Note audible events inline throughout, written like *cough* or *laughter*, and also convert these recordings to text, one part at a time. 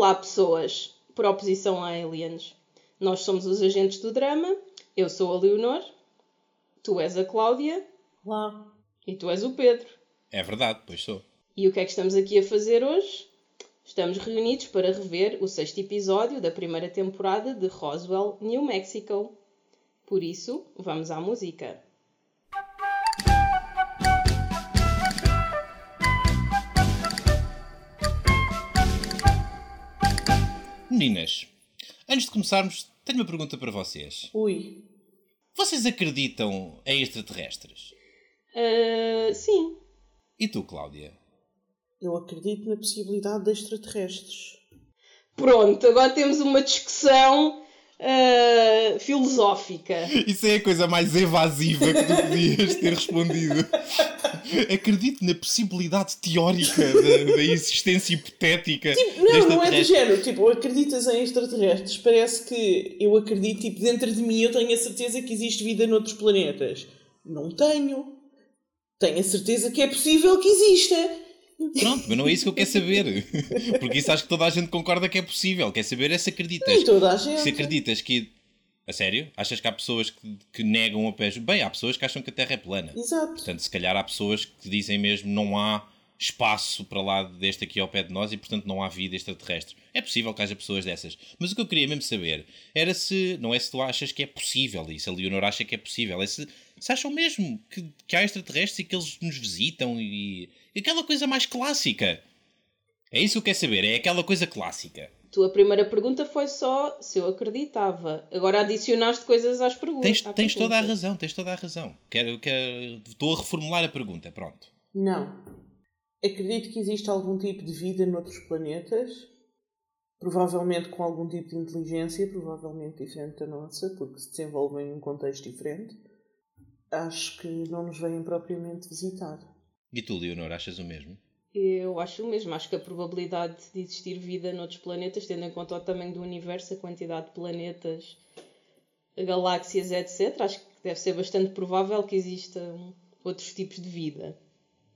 Olá, pessoas, por oposição a aliens. Nós somos os agentes do drama. Eu sou a Leonor, tu és a Cláudia Olá. e tu és o Pedro. É verdade, pois sou. E o que é que estamos aqui a fazer hoje? Estamos reunidos para rever o sexto episódio da primeira temporada de Roswell, New Mexico. Por isso, vamos à música. Meninas, antes de começarmos, tenho uma pergunta para vocês. Ui. Vocês acreditam em extraterrestres? Ah, sim, E tu, Cláudia? Eu acredito na possibilidade de extraterrestres. pronto, agora temos uma discussão ah, filosófica. Isso é a coisa mais evasiva que tu podias ter respondido. Acredito na possibilidade teórica da, da existência hipotética Não, de não é do género. Tipo, acreditas em extraterrestres? Parece que eu acredito, tipo, dentro de mim eu tenho a certeza que existe vida noutros planetas. Não tenho. Tenho a certeza que é possível que exista. Pronto, mas não é isso que eu quero saber. *laughs* Porque isso acho que toda a gente concorda que é possível. Quer saber é se acreditas. Nem toda a gente. Se acreditas que. A sério? Achas que há pessoas que, que negam a pé? Bem, há pessoas que acham que a Terra é plana. Exato. Portanto, se calhar há pessoas que dizem mesmo não há espaço para lá deste aqui ao pé de nós e, portanto, não há vida extraterrestre. É possível que haja pessoas dessas. Mas o que eu queria mesmo saber era se. Não é se tu achas que é possível e se a Leonor acha que é possível. É se, se acham mesmo que, que há extraterrestres e que eles nos visitam e. e aquela coisa mais clássica. É isso que eu quero saber. É aquela coisa clássica. Tua primeira pergunta foi só se eu acreditava. Agora adicionaste coisas às perguntas. Tens, à tens toda a pergunta. razão, tens toda a razão. Quero, quero, estou a reformular a pergunta, pronto. Não. Acredito que existe algum tipo de vida noutros planetas. Provavelmente com algum tipo de inteligência, provavelmente diferente da nossa, porque se desenvolvem num contexto diferente. Acho que não nos vêm propriamente visitar. E tu, Leonor, achas o mesmo? Eu acho o mesmo. Acho que a probabilidade de existir vida noutros planetas, tendo em conta o tamanho do universo, a quantidade de planetas, galáxias, etc., acho que deve ser bastante provável que existam outros tipos de vida.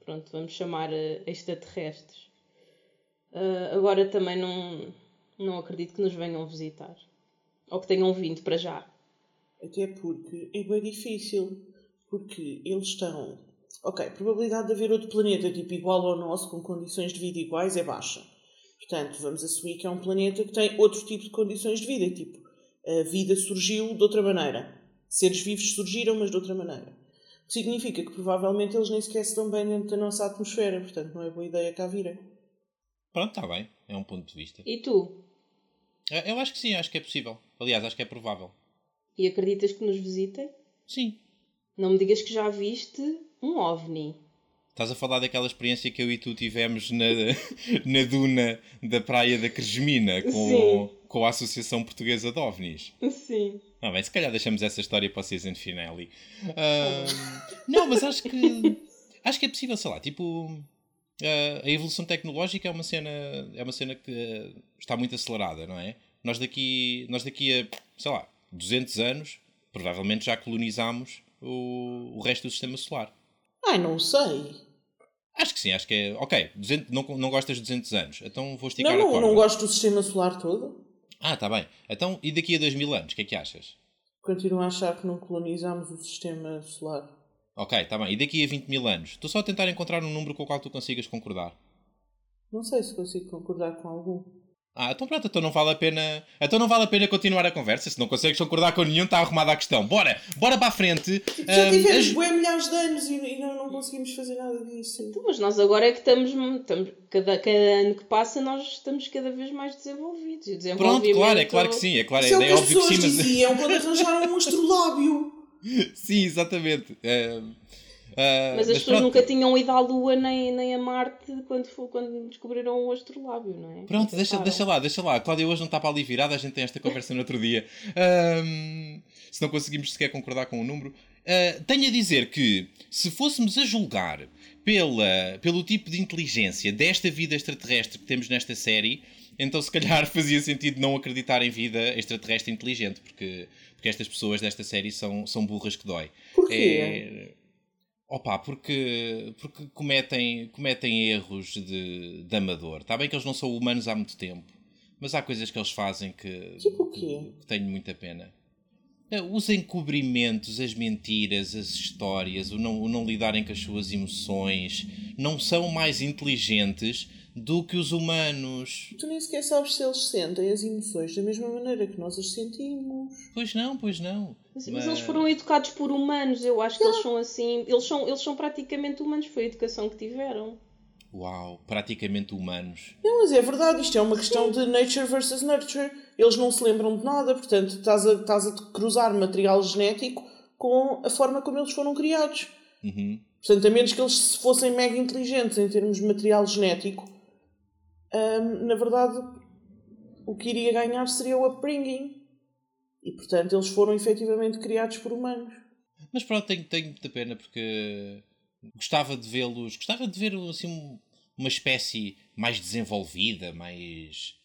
Pronto, vamos chamar eh, extraterrestres. Ah, agora também não, não acredito que nos venham visitar. Ou que tenham vindo para já. Até porque é bem difícil. Porque eles estão. Ok, a probabilidade de haver outro planeta tipo igual ao nosso, com condições de vida iguais, é baixa. Portanto, vamos assumir que é um planeta que tem outro tipo de condições de vida. Tipo, a vida surgiu de outra maneira. Seres vivos surgiram, mas de outra maneira. O que significa que provavelmente eles nem sequer se estão bem dentro da nossa atmosfera. Portanto, não é boa ideia cá virem. Pronto, está bem. É um ponto de vista. E tu? Eu acho que sim, acho que é possível. Aliás, acho que é provável. E acreditas que nos visitem? Sim. Não me digas que já viste um OVNI. Estás a falar daquela experiência que eu e tu tivemos na, *laughs* na duna da praia da Cresmina com, Sim. com a Associação Portuguesa de OVNIs. Sim. Ah, bem, se calhar deixamos essa história para o season finale. Ah, não, mas acho que acho que é possível, sei lá, tipo ah, a evolução tecnológica é uma cena é uma cena que ah, está muito acelerada, não é? Nós daqui nós daqui a sei lá 200 anos provavelmente já colonizámos o, o resto do sistema solar. Ai, não sei. Acho que sim, acho que é. Ok, 200, não, não gostas de 200 anos, então vou esticar Não, a não, corda. não gosto do sistema solar todo. Ah, tá bem. Então, e daqui a 2000 anos, o que é que achas? Continuo a achar que não colonizámos o sistema solar. Ok, tá bem. E daqui a 20 mil anos? Estou só a tentar encontrar um número com o qual tu consigas concordar. Não sei se consigo concordar com algum. Ah, então pronto, então não vale a pena. Então não vale a pena continuar a conversa. Se não consegues concordar com nenhum, está arrumada a questão. Bora! Bora para a frente! Já tivemos as- bué milhares de anos e, e não, não conseguimos fazer nada disso. Então, mas nós agora é que estamos, estamos cada, cada ano que passa, nós estamos cada vez mais desenvolvidos. E o Pronto, claro, é claro que sim. É, claro, Isso é o é, que as óbvio que pessoas sim, mas. diziam quando arranjaram um astrolábio. *laughs* sim, exatamente. Ahm, ah, Mas as pessoas pronto. nunca tinham ido à Lua nem, nem a Marte quando, foi, quando descobriram o astrolábio, não é? Pronto, deixa, deixa lá, deixa lá. A Cláudia hoje não está para ali virada, a gente tem esta conversa no outro dia. Se não conseguimos sequer concordar com o número. Ah, tenho a dizer que, se fôssemos a julgar pela, pelo tipo de inteligência desta vida extraterrestre que temos nesta série, então se calhar *laughs* fazia sentido não acreditar em vida extraterrestre inteligente, porque, porque estas pessoas desta série são, são burras que dói. Porquê? É... Opa, porque, porque cometem, cometem erros de, de amador. Está bem que eles não são humanos há muito tempo, Mas há coisas que eles fazem que, Tipo o quê? que tenho muita pena. Eh, Os encobrimentos, as mentiras, as histórias, o não, o não lidarem com as suas emoções, não são mais inteligentes do que os humanos. Tu nem sequer sabes se eles sentem as emoções da mesma maneira que nós as sentimos. Pois não, pois não. Mas, mas eles foram educados por humanos, eu acho que eles são assim. Eles são, eles são praticamente humanos, foi a educação que tiveram. Uau, praticamente humanos. Não, mas é verdade, isto é uma questão de nature versus nurture. Eles não se lembram de nada, portanto, estás a, estás a cruzar material genético com a forma como eles foram criados. Uhum. Portanto, a menos que eles fossem mega inteligentes em termos de material genético, hum, na verdade, o que iria ganhar seria o upbringing. E, portanto, eles foram efetivamente criados por humanos. Mas pronto, tenho, tenho muita pena porque gostava de vê-los, gostava de ver assim um- uma espécie mais desenvolvida, mais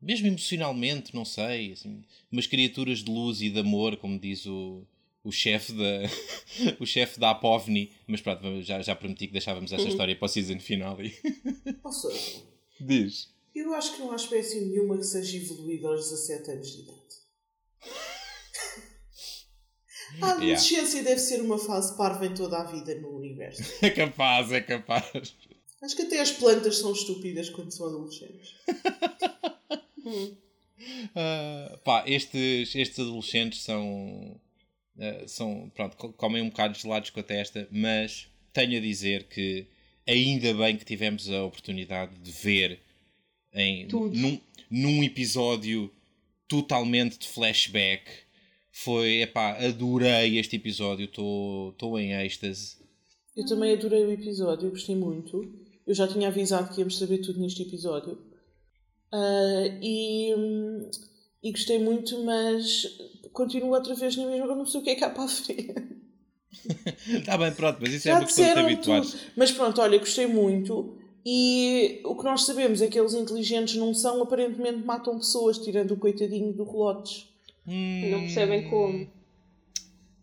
mesmo emocionalmente, não sei, assim, umas criaturas de luz e de amor, como diz o, o chefe da *laughs* o chefe da Apovni, mas pronto, já, já prometi que deixávamos esta história para o season final e Ou seja, diz. eu acho que não há espécie nenhuma que seja evoluída aos 17 anos de idade. *laughs* A adolescência deve ser uma fase parva em toda a vida no universo. *laughs* É capaz, é capaz. Acho que até as plantas são estúpidas quando são adolescentes. *laughs* Ah, pá, estes, estes adolescentes são. ah, são pronto, co- comem um bocado gelados com a testa, mas tenho a dizer que ainda bem que tivemos a oportunidade de ver em, Tudo. num, num episódio totalmente de flashback. Foi, epá, adorei este episódio, estou em êxtase. Eu também adorei o episódio, gostei muito. Eu já tinha avisado que íamos saber tudo neste episódio. Ah, e, hum, e gostei muito, mas continuo outra vez na mesma, eu não sei o que é que há para a frente. Está *laughs* bem, pronto, mas isso é Já uma questão de te disseram habituar. tudo. Mas pronto, olha, gostei muito. E o que nós sabemos é que eles inteligentes não são, aparentemente matam pessoas, tirando o coitadinho do Relotes. Hum, Não percebem como.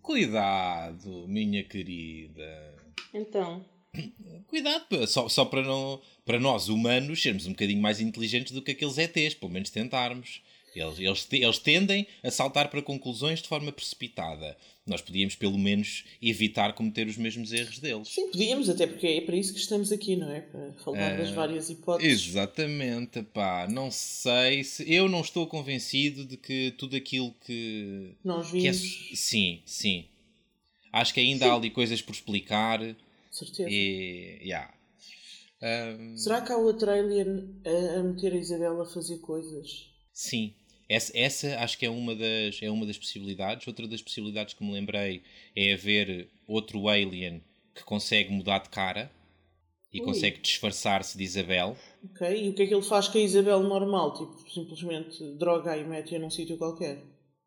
Cuidado, minha querida. Então. *coughs* Cuidado, só, só para, não, para nós humanos sermos um bocadinho mais inteligentes do que aqueles ETs, pelo menos tentarmos. Eles, eles, eles tendem a saltar para conclusões de forma precipitada. Nós podíamos, pelo menos, evitar cometer os mesmos erros deles. Sim, podíamos, até porque é para isso que estamos aqui, não é? Para falar das várias hipóteses. Exatamente, pá. Não sei se. Eu não estou convencido de que tudo aquilo que. Nós que é- vimos, sim, sim. Acho que ainda há ali coisas por explicar. certeza. E. Yeah. Ahm, Será que há outro alien a, a meter a Isabela a fazer coisas? Sim, essa, essa acho que é uma, das, é uma das possibilidades. Outra das possibilidades que me lembrei é haver outro alien que consegue mudar de cara e Ui. consegue disfarçar-se de Isabel. Ok? E o que é que ele faz com a Isabel normal? Tipo, simplesmente droga e mete-a num sítio qualquer.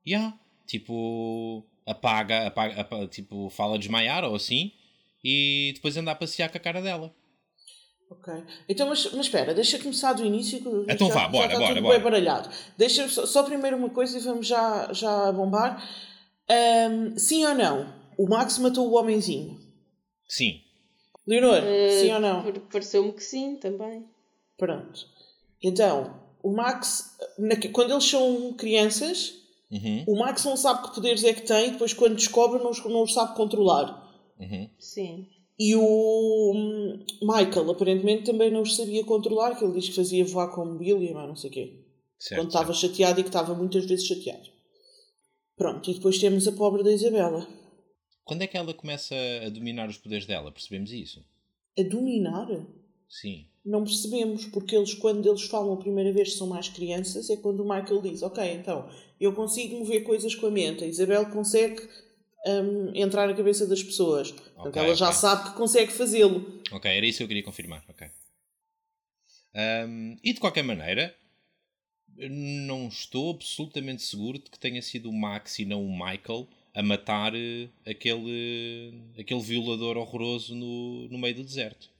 Yeah. Tipo, apaga, apaga, apa- tipo, fala desmaiar ou assim e depois anda a passear com a cara dela. Ok. Então, mas, mas espera, deixa começar do início. que Então já, vá, já bora, está bora, tudo bora. bem baralhado. Deixa só, só primeiro uma coisa e vamos já, já bombar. Ahm, sim ou não? O Max matou o homenzinho. Sim. Leonor, eh, sim ou não? par- Pareceu-me que sim, também. Pronto. Então, o Max, na- quando eles são crianças, Uhum, o Max não sabe que poderes é que tem e depois quando descobre não, os- não os sabe controlar. uhum. Sim. E o hum, Michael aparentemente também não os sabia controlar, que ele diz que fazia voar com mobília, mas não sei o quê. Certo, quando estava chateado e que estava muitas vezes chateado. Pronto, e depois temos a pobre da Isabela. Quando é que ela começa a dominar os poderes dela? Percebemos isso? A dominar? Sim. Não percebemos, porque eles, quando eles falam a primeira vez que são mais crianças, é quando o Michael diz: Ok, então, eu consigo mover coisas com a mente, a Isabel consegue hum, entrar na cabeça das pessoas. Portanto, Ok, ela já sabe que consegue fazê-lo. Ok, era isso que eu queria confirmar. Ok. Ahm, e de qualquer maneira, não estou absolutamente seguro de que tenha sido o Max e não o Michael a matar eh, aquele, aquele violador horroroso no, no meio do deserto.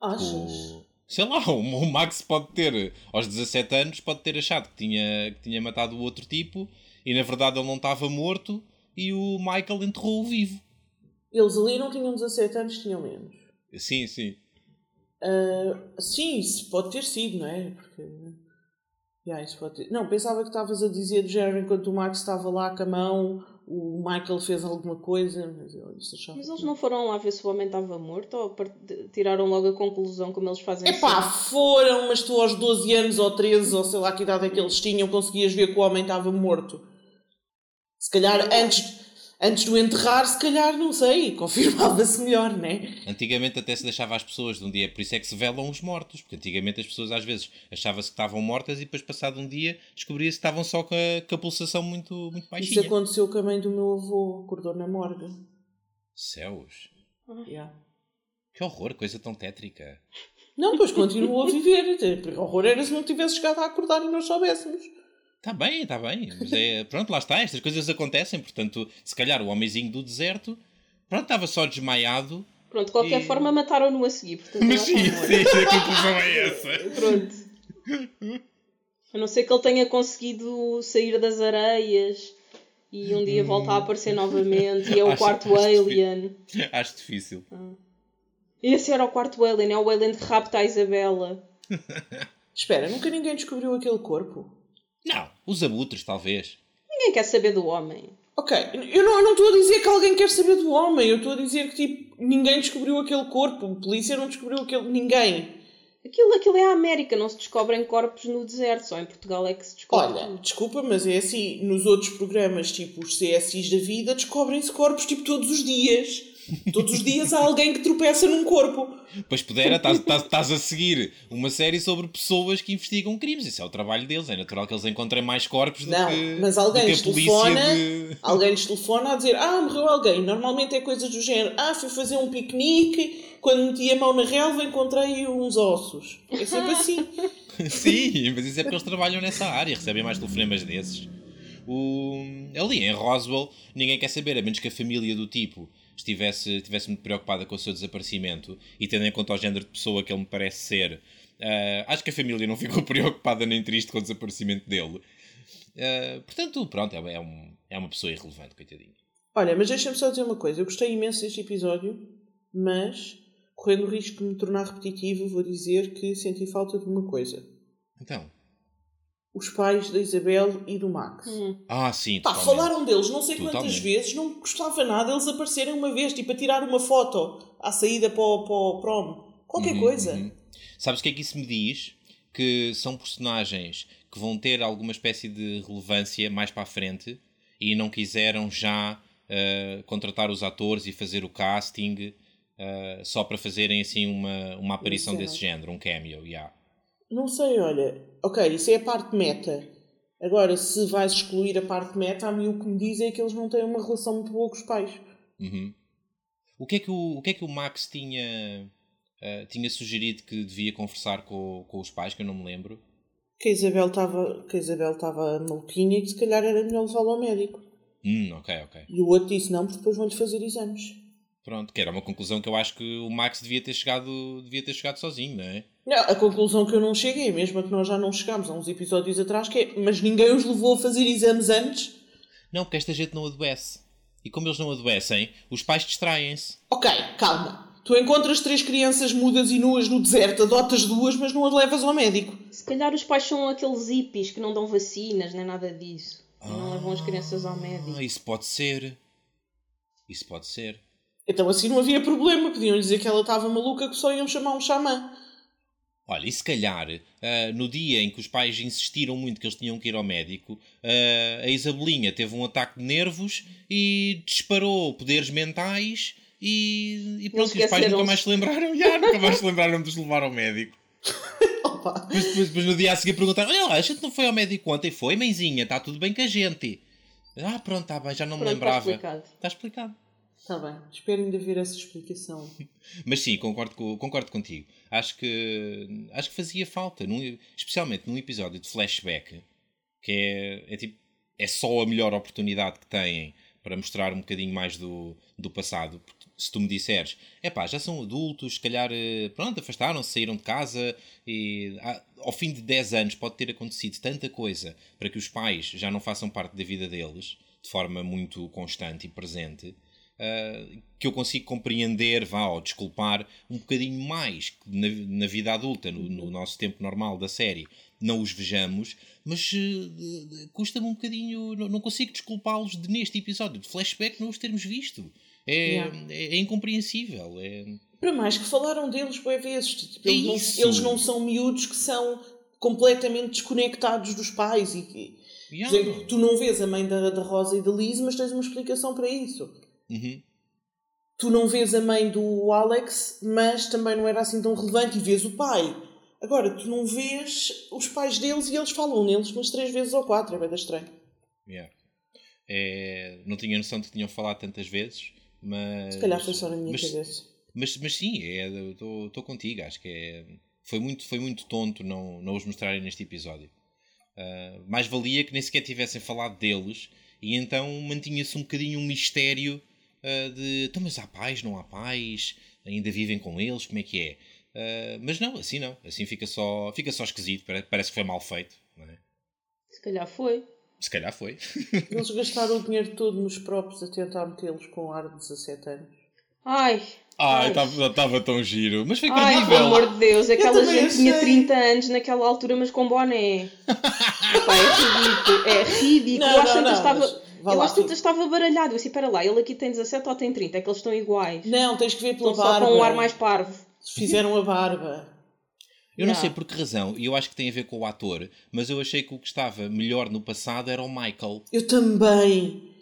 Achas? O- sei lá, *laughs* o, o Max pode ter, aos 17 anos, pode ter achado que tinha, que tinha matado o outro tipo e na verdade ele não estava morto e o Michael enterrou-o vivo. Eles ali não tinham 17 anos, tinham menos. Sim, sim. Ah, sim, isso pode ter sido, não é? Porque Yeah, isso pode ter- Não, pensava que estavas a dizer do género enquanto o Max estava lá com a mão, o Michael fez alguma coisa, mas eu. Mas eles não foram lá ver se o homem estava morto ou tiraram logo a conclusão como eles fazem Epá, sempre? foram, mas tu aos 12 anos ou 13 ou sei lá que idade é que eles tinham, conseguias ver que o homem estava morto. Se calhar antes, antes do enterrar, se calhar, não sei, *laughs* confirmava-se melhor, né? Antigamente até se deixava as pessoas de um dia, por isso é que se velam os mortos, porque antigamente as pessoas às vezes achava-se que estavam mortas e depois passado um dia descobria-se que estavam só com a, com a pulsação muito, muito Isso baixinha. aconteceu com a mãe do meu avô, acordou na morgue. Céus, Yeah. que horror, coisa tão tétrica. Não, pois continuou a viver. O *laughs* horror era se não tivesse chegado a acordar e nós soubéssemos. Está bem, está bem, mas é, *laughs* pronto, lá está, estas coisas acontecem, portanto, se calhar o homenzinho do deserto, pronto, estava só desmaiado, Pronto, de qualquer E- forma mataram-no a seguir. Portanto, mas ele sim, sim, a conclusão é essa. *laughs* Pronto. A não ser que ele tenha conseguido sair das areias e um dia voltar a aparecer novamente e é *laughs* o Acho- quarto acho alien. Acho difícil. Esse era o quarto alien, é o alien que rapta a Isabela. Espera, nunca ninguém descobriu aquele corpo? Não, os abutres, talvez. Ninguém quer saber do homem. Ok, eu não eu não estou a dizer que alguém quer saber do homem, eu estou a dizer que tipo, ninguém descobriu aquele corpo, a polícia não descobriu aquele. ninguém. Aquilo, aquilo é a América, não se descobrem corpos no deserto, só em Portugal é que se descobre. Olha, tudo. desculpa, mas é assim, nos outros programas, tipo os CSIs da vida, descobrem-se corpos tipo todos os dias. Todos os dias há alguém que tropeça num corpo. Pois pudera, estás- a seguir uma série sobre pessoas que investigam crimes. Isso é o trabalho deles. É natural que eles encontrem mais corpos do Não, que, mas do alguém que a telefona, de... alguém lhes telefona a dizer ah, morreu alguém. Normalmente é coisas do género, ah, fui fazer um piquenique, quando meti a mão na relva encontrei uns ossos. É sempre assim. *laughs* Sim, mas isso é porque eles trabalham nessa área, recebem mais telefonemas desses. O... Ali em Roswell, ninguém quer saber, a menos que a família do tipo estivesse, estivesse muito preocupada com o seu desaparecimento e tendo em conta o género de pessoa que ele me parece ser, ah, acho que a família não ficou *laughs* preocupada nem triste com o desaparecimento dele. Ah, portanto, pronto, é, é um- é uma pessoa irrelevante, coitadinho. Olha, mas deixa-me só dizer uma coisa. Eu gostei imenso deste episódio, mas, correndo o risco de me tornar repetitivo, vou dizer que senti falta de uma coisa. Então, Os pais da Isabel e do Max. Hum. ah, sim, Pá, totalmente. falaram deles não sei quantas Totalmente. vezes, não gostava nada eles aparecerem uma vez, tipo a tirar uma foto à saída para o, para o prom. Qualquer Uhum, coisa. uhum. Sabes o que é que isso me diz? Que são personagens que vão ter alguma espécie de relevância mais para a frente e não quiseram já uh, contratar os atores e fazer o casting uh, só para fazerem assim uma, uma aparição Exato. desse género, um cameo. Yeah. Não sei, olha. Ok, isso é a parte meta. Agora, se vais excluir a parte meta, a mim o que me diz é que eles não têm uma relação muito boa com os pais. Uhum. O, que é que o, o que é que o Max tinha, uh, tinha sugerido que devia conversar com, com os pais, que eu não me lembro? Que a Isabel estava que a Isabel estava maluquinha e que se calhar era melhor levá-la ao médico. Hum, ok, ok. E o outro disse não, porque depois vão-lhe fazer exames. Pronto, que era uma conclusão que eu acho que o Max devia ter chegado, devia ter chegado sozinho, não é? Não, a conclusão que eu não cheguei, mesmo a que nós já não chegámos há uns episódios atrás, que é, mas ninguém os levou a fazer exames antes? Não, porque esta gente não adoece. E como eles não adoecem, os pais distraem-se. Ok, calma. Tu encontras três crianças mudas e nuas no deserto, adotas duas, mas não as levas ao médico. Se calhar os pais são aqueles hippies que não dão vacinas, nem nada disso. E não levam as crianças ao médico. Ah, isso pode ser. Isso pode ser. Então assim não havia problema, podiam dizer que ela estava maluca que só iam chamar um xamã. Olha, e se calhar, ah, no dia em que os pais insistiram muito que eles tinham que ir ao médico, ah, a Isabelinha teve um ataque de nervos e disparou poderes mentais e, e pronto, e os pais nunca mais se lembraram. *laughs* Já, nunca mais se lembraram de os levar ao médico. Opa. Depois, depois- no dia a seguir perguntaram: Olha lá, a gente não foi ao médico ontem? Foi, mãezinha, está tudo bem com a gente. Ah, pronto, está bem, já não me Pronto, está lembrava. explicado. Está explicado. Está bem, espero ainda ver essa explicação. *laughs* Mas sim, concordo, co- concordo contigo. Acho que, acho que fazia falta, num- especialmente num episódio de flashback, que é, é, tipo, é só a melhor oportunidade que têm para mostrar um bocadinho mais do, do passado. Porque se tu me disseres, é pá, já são adultos, se calhar, eh, pronto, afastaram-se, saíram de casa e ah, ao fim de 10 anos pode ter acontecido tanta coisa para que os pais já não façam parte da vida deles de forma muito constante e presente uh, que eu consigo compreender, vá, ou desculpar um bocadinho mais na, na vida adulta, no, no, nosso tempo normal da série, não os vejamos, mas uh, custa-me um bocadinho, não, não consigo desculpá-los de, neste episódio de flashback não os termos visto. É, yeah. é, é, incompreensível. É... Para mais que falaram deles boas vezes. Tipo, eles, não, eles, não, são miúdos que são completamente desconectados dos pais e yeah. dizer, tu não vês a mãe da, da Rosa e da Liz, mas tens uma explicação para isso. Uhum. Tu não vês a mãe do Alex, mas também não era assim tão relevante e vês o pai. Agora, tu não vês os pais deles e eles falam neles umas três vezes ou quatro, é bem estranho. Yeah. É, não tinha noção de que tinham falado tantas vezes, mas. Se calhar foi só na minha mas, cabeça. Mas, mas sim, estou é, contigo, acho que é foi muito, foi muito tonto não, não os mostrarem neste episódio. Uh, mais valia que nem sequer tivessem falado deles e então mantinha-se um bocadinho um mistério uh, de então, mas há pais, não há pais, ainda vivem com eles, como é que é? Uh, mas não, assim não, assim fica só, fica só esquisito, parece que foi mal feito, não é? Se calhar foi. Se calhar foi. *laughs* Eles gastaram o dinheiro todo nos próprios a tentar metê-los com ar de 17 anos. Ai, Ai, estava tão giro. Mas foi. Ai, pelo amor de Deus, aquela gente tinha 30 anos naquela altura, mas com boné. *laughs* Epá, é ridículo. É ridículo. Não, eu acho que estava. Eu acho que estava baralhado. Eu disse, espera lá, ele aqui tem 17 ou tem 30? É que eles estão iguais. Não, tens que ver pela estão barba. Só com um ar mais parvo. Fizeram a barba. Eu não sei por que razão, e eu acho que tem a ver com o ator, mas eu achei que o que estava melhor no passado era o Michael. Eu também.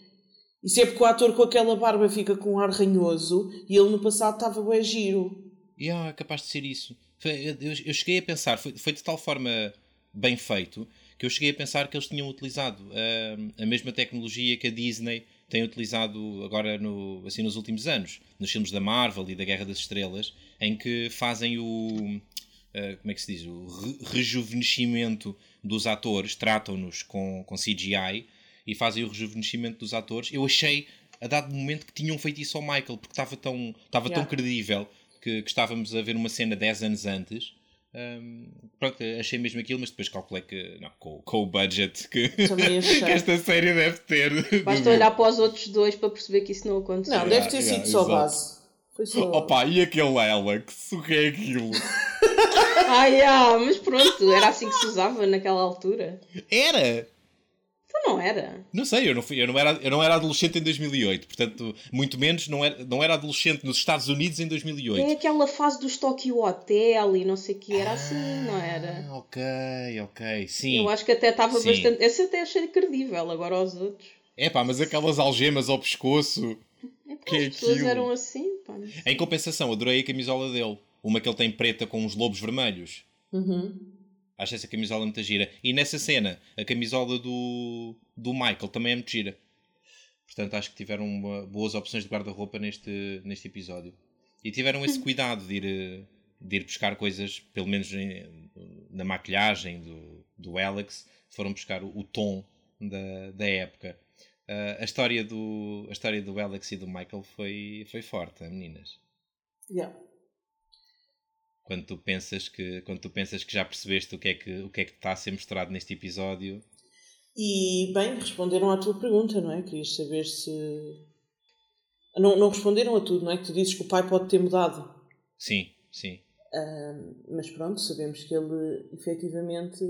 Isso é porque o ator com aquela barba fica com um ar ranhoso e ele no passado estava bem giro. Yeah, é capaz de ser isso. eu, eu, cheguei a pensar, foi, foi de tal forma bem feito que eu cheguei a pensar que eles tinham utilizado uh, a mesma tecnologia que a Disney tem utilizado agora no, assim, nos últimos anos, nos filmes da Marvel e da Guerra das Estrelas, em que fazem o. Uh, como é que se diz? O re rejuvenescimento dos atores, tratam-nos com, com CGI e fazem o rejuvenescimento dos atores. Eu achei, a dado momento, que tinham feito isso ao Michael, porque estava tão, estava yeah. tão credível que, que, estávamos a ver uma cena 10 anos antes. Um, pronto, achei mesmo aquilo, mas depois calculei que não, com, com o budget que, *laughs* que, esta série deve ter. Basta olhar para os outros dois para perceber que isso não aconteceu. Não, deve ter yeah, sido yeah, só base. Foi só... Opa, e aquele Alex? O que é aquilo? *laughs* ah, yeah, mas pronto, era assim que se usava naquela altura. Era! Não era. Não sei, eu não, fui, eu, não era, eu não era adolescente em 2008, portanto, muito menos não era, não era adolescente nos Estados Unidos em 2008. É aquela fase dos Tokyo Hotel e não sei o que, era assim, ah, assim, não era? Ok, ok, sim. Eu acho que até estava bastante. Esse até achei credível, agora aos outros. É pá, mas aquelas algemas ao pescoço. É pá, que as é pessoas aquilo? eram assim, pá. Em compensação, adorei a camisola dele. Uma que ele tem preta com uns lobos vermelhos. Uhum. Acho essa camisola muito gira. E nessa cena, a camisola do, do Michael também é muito gira. Portanto, acho que tiveram uma, boas opções de guarda-roupa neste, neste episódio. E tiveram esse cuidado de ir, de ir buscar coisas, pelo menos em, na maquilhagem do, do Alex, foram buscar o, o tom da, da época. Uh, a, história do, a história do Alex e do Michael foi, foi forte, meninas. Yeah quando tu pensas que quando tu pensas que já percebeste o que é que o que é que está a ser mostrado neste episódio. E bem responderam à tua pergunta não é? Querias saber se não, não responderam a tudo não é? Que tu dizes que o pai pode ter mudado. Sim sim. Uh, mas pronto sabemos que ele efetivamente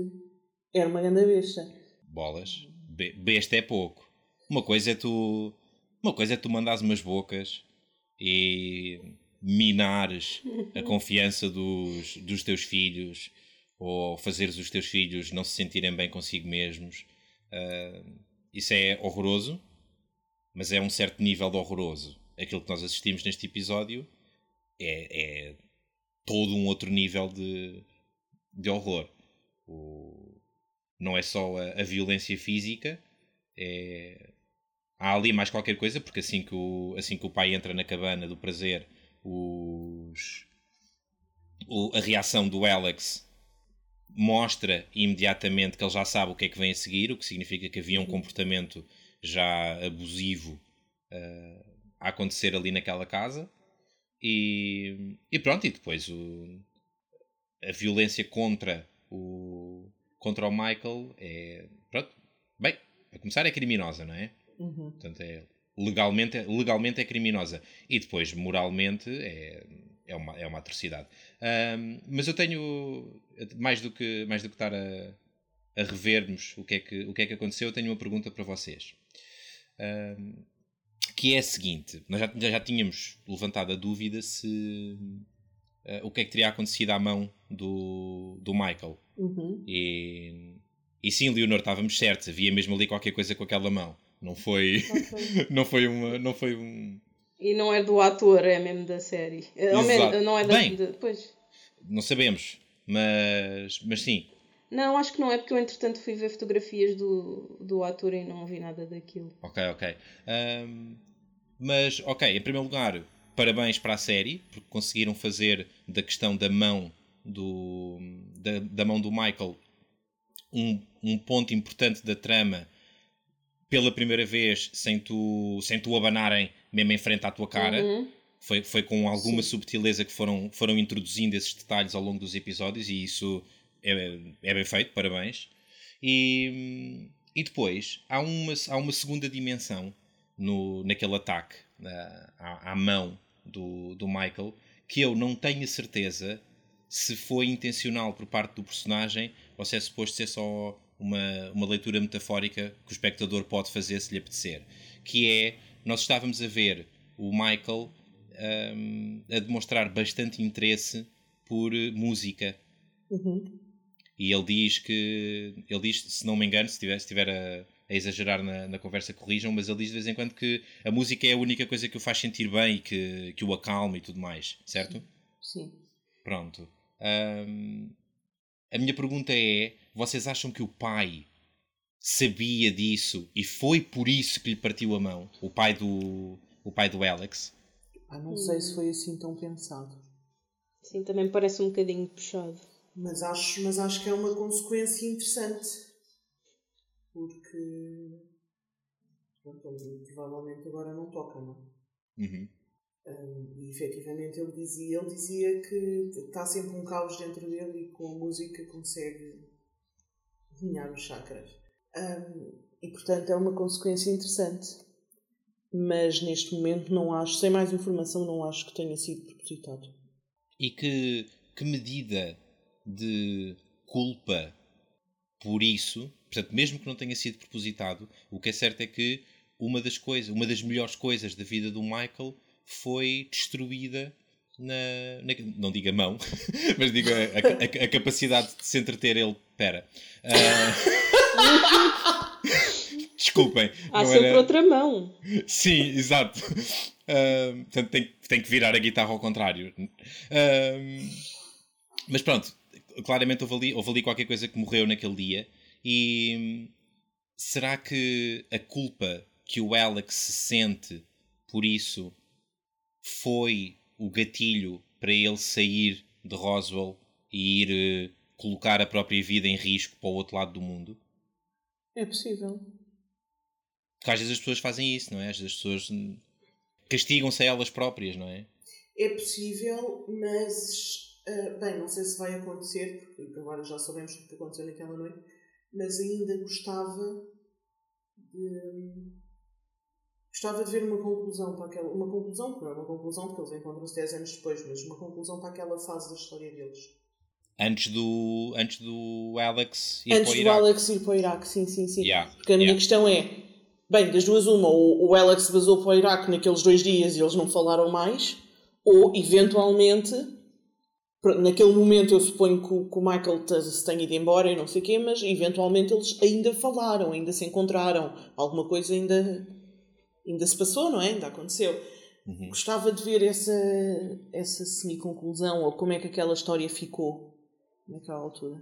era uma grande besta. Bolas. Be besta é pouco. Uma coisa é tu uma coisa é tu mandares umas bocas e minares a confiança dos, dos teus filhos ou fazeres os teus filhos não se sentirem bem consigo mesmos. Uh, isso é horroroso, mas é um certo nível de horroroso. Aquilo que nós assistimos neste episódio é, é todo um outro nível de, de horror. O, não é só a, a violência física, é, há ali mais qualquer coisa, porque assim que, o, assim que o pai entra na cabana do prazer os, o, a reação do Alex mostra imediatamente que ele já sabe o que é que vem a seguir, o que significa que havia um comportamento já abusivo uh, a acontecer ali naquela casa. E, e pronto, e depois o, a violência contra o, contra o Michael é. Pronto, bem, a começar é criminosa, não é? Uhum. Portanto, é legalmente, legalmente é criminosa. E depois, moralmente, é, é, uma, é uma atrocidade. Um, mas eu tenho, mais do que, mais do que estar a, a revermos o que, é que, o que é que aconteceu, eu tenho uma pergunta para vocês. Um, que é a seguinte: nós já, já tínhamos levantado a dúvida se uh, o que é que teria acontecido à mão do, do Michael. Uhum. E, e sim, Leonor, estávamos certos, havia mesmo ali qualquer coisa com aquela mão. Não foi. *laughs* não foi uma. Não foi um. E não é do ator, é mesmo da série. Ou mesmo, não é da. Bem, de, pois. Não sabemos, mas, mas sim. Não, acho que não é porque eu entretanto fui ver fotografias do, do ator e não vi nada daquilo. Ok, ok. Um, mas, ok, em primeiro lugar, parabéns para a série, porque conseguiram fazer da questão da mão do, da, da mão do Michael um, um ponto importante da trama pela primeira vez sem tu, sem tu abanarem mesmo em frente à tua cara. Uhum. Foi, foi com alguma Sim. subtileza que foram, foram introduzindo esses detalhes ao longo dos episódios e isso é, é bem feito, parabéns. E, e depois há uma, há uma segunda dimensão no, naquele ataque à, à mão do, do Michael que eu não tenho certeza se foi intencional por parte do personagem ou se é suposto ser só uma, uma leitura metafórica que o espectador pode fazer se lhe apetecer. Que é, nós estávamos a ver o Michael um, a demonstrar bastante interesse por música. Uhum. E ele diz que, ele diz, se não me engano, se estiver, se estiver a, a exagerar na, na, conversa, corrijam, mas ele diz de vez em quando que a música é a única coisa que o faz sentir bem e que, que o acalma e tudo mais, certo? Sim. Pronto. Um, a minha pergunta é: vocês acham que o pai sabia disso e foi por isso que lhe partiu a mão? O pai do, o pai do Alex? Ah, não sei se foi assim tão pensado. Sim, também parece um bocadinho puxado. Mas acho, mas acho que é uma consequência interessante. Porque. Pronto, ele provavelmente agora não toca, não? Uhum. Um, e efetivamente ele dizia, ele dizia que está sempre um caos dentro dele e com a música consegue alinhar os chakras. Um, e portanto é uma consequência interessante. Mas neste momento não acho, sem mais informação, não acho que tenha sido propositado. E que, que medida de culpa por isso, portanto, mesmo que não tenha sido propositado, o que é certo é que uma das coisas, uma das melhores coisas da vida do Michael foi destruída na, na, não digo *laughs* a mão, mas digo a, a, a, capacidade de se entreter ele. Pera. Uh... *laughs* Desculpem. Há sempre era... outra mão. Sim, exato. Uh, portanto, tem, tem que virar a guitarra ao contrário. Uh, mas pronto, claramente houve ali, houve ali qualquer coisa que morreu naquele dia. E será que a culpa que o Alex se sente por isso foi o gatilho para ele sair de Roswell e ir uh, colocar a própria vida em risco para o outro lado do mundo? É possível. Porque às vezes as pessoas fazem isso, não é? Às vezes as pessoas castigam-se a elas próprias, não é? É possível, mas. Uh, bem, não sei se vai acontecer, porque agora já sabemos o que aconteceu naquela noite, mas ainda gostava de Gostava de ver uma conclusão para aquela. Uma conclusão, não é uma conclusão porque eles encontram-se 10 anos depois, mas uma conclusão para aquela fase da história deles. Antes do, antes do Alex ir antes para o Iraque. Antes do Alex ir para o Iraque, sim, sim, sim. Yeah. Porque a minha yeah. questão é: bem, das duas, uma, ou o Alex vazou para o Iraque naqueles dois dias e eles não falaram mais, ou eventualmente, naquele momento eu suponho que o, que o Michael se tenha ido embora e não sei o quê, mas eventualmente eles ainda falaram, ainda se encontraram, alguma coisa ainda ainda se passou, não é? Ainda aconteceu. Uhum. Gostava de ver essa, essa semi-conclusão ou como é que aquela história ficou naquela altura.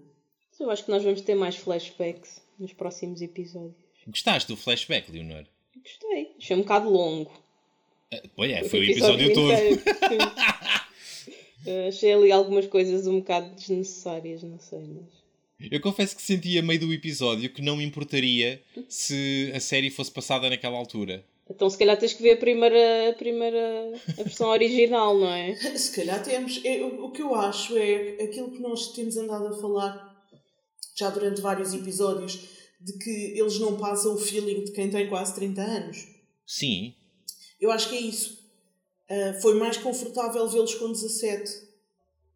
Eu acho que nós vamos ter mais flashbacks nos próximos episódios. Gostaste do flashback, Leonor? Gostei. Achei um bocado longo. Uh, pois é, foi o episódio, episódio todo. *laughs* Achei ali algumas coisas um bocado desnecessárias, não sei, mas. Eu confesso que senti a meio do episódio que não me importaria se a série fosse passada naquela altura. Então se calhar tens que ver a primeira, a primeira a versão original, não é? *laughs* Se calhar temos. o que eu acho é aquilo que nós temos andado a falar já durante vários episódios, de que eles não passam o feeling de quem tem quase 30 anos. Sim, Eu acho que é isso. Uh, foi mais confortável vê-los com 17.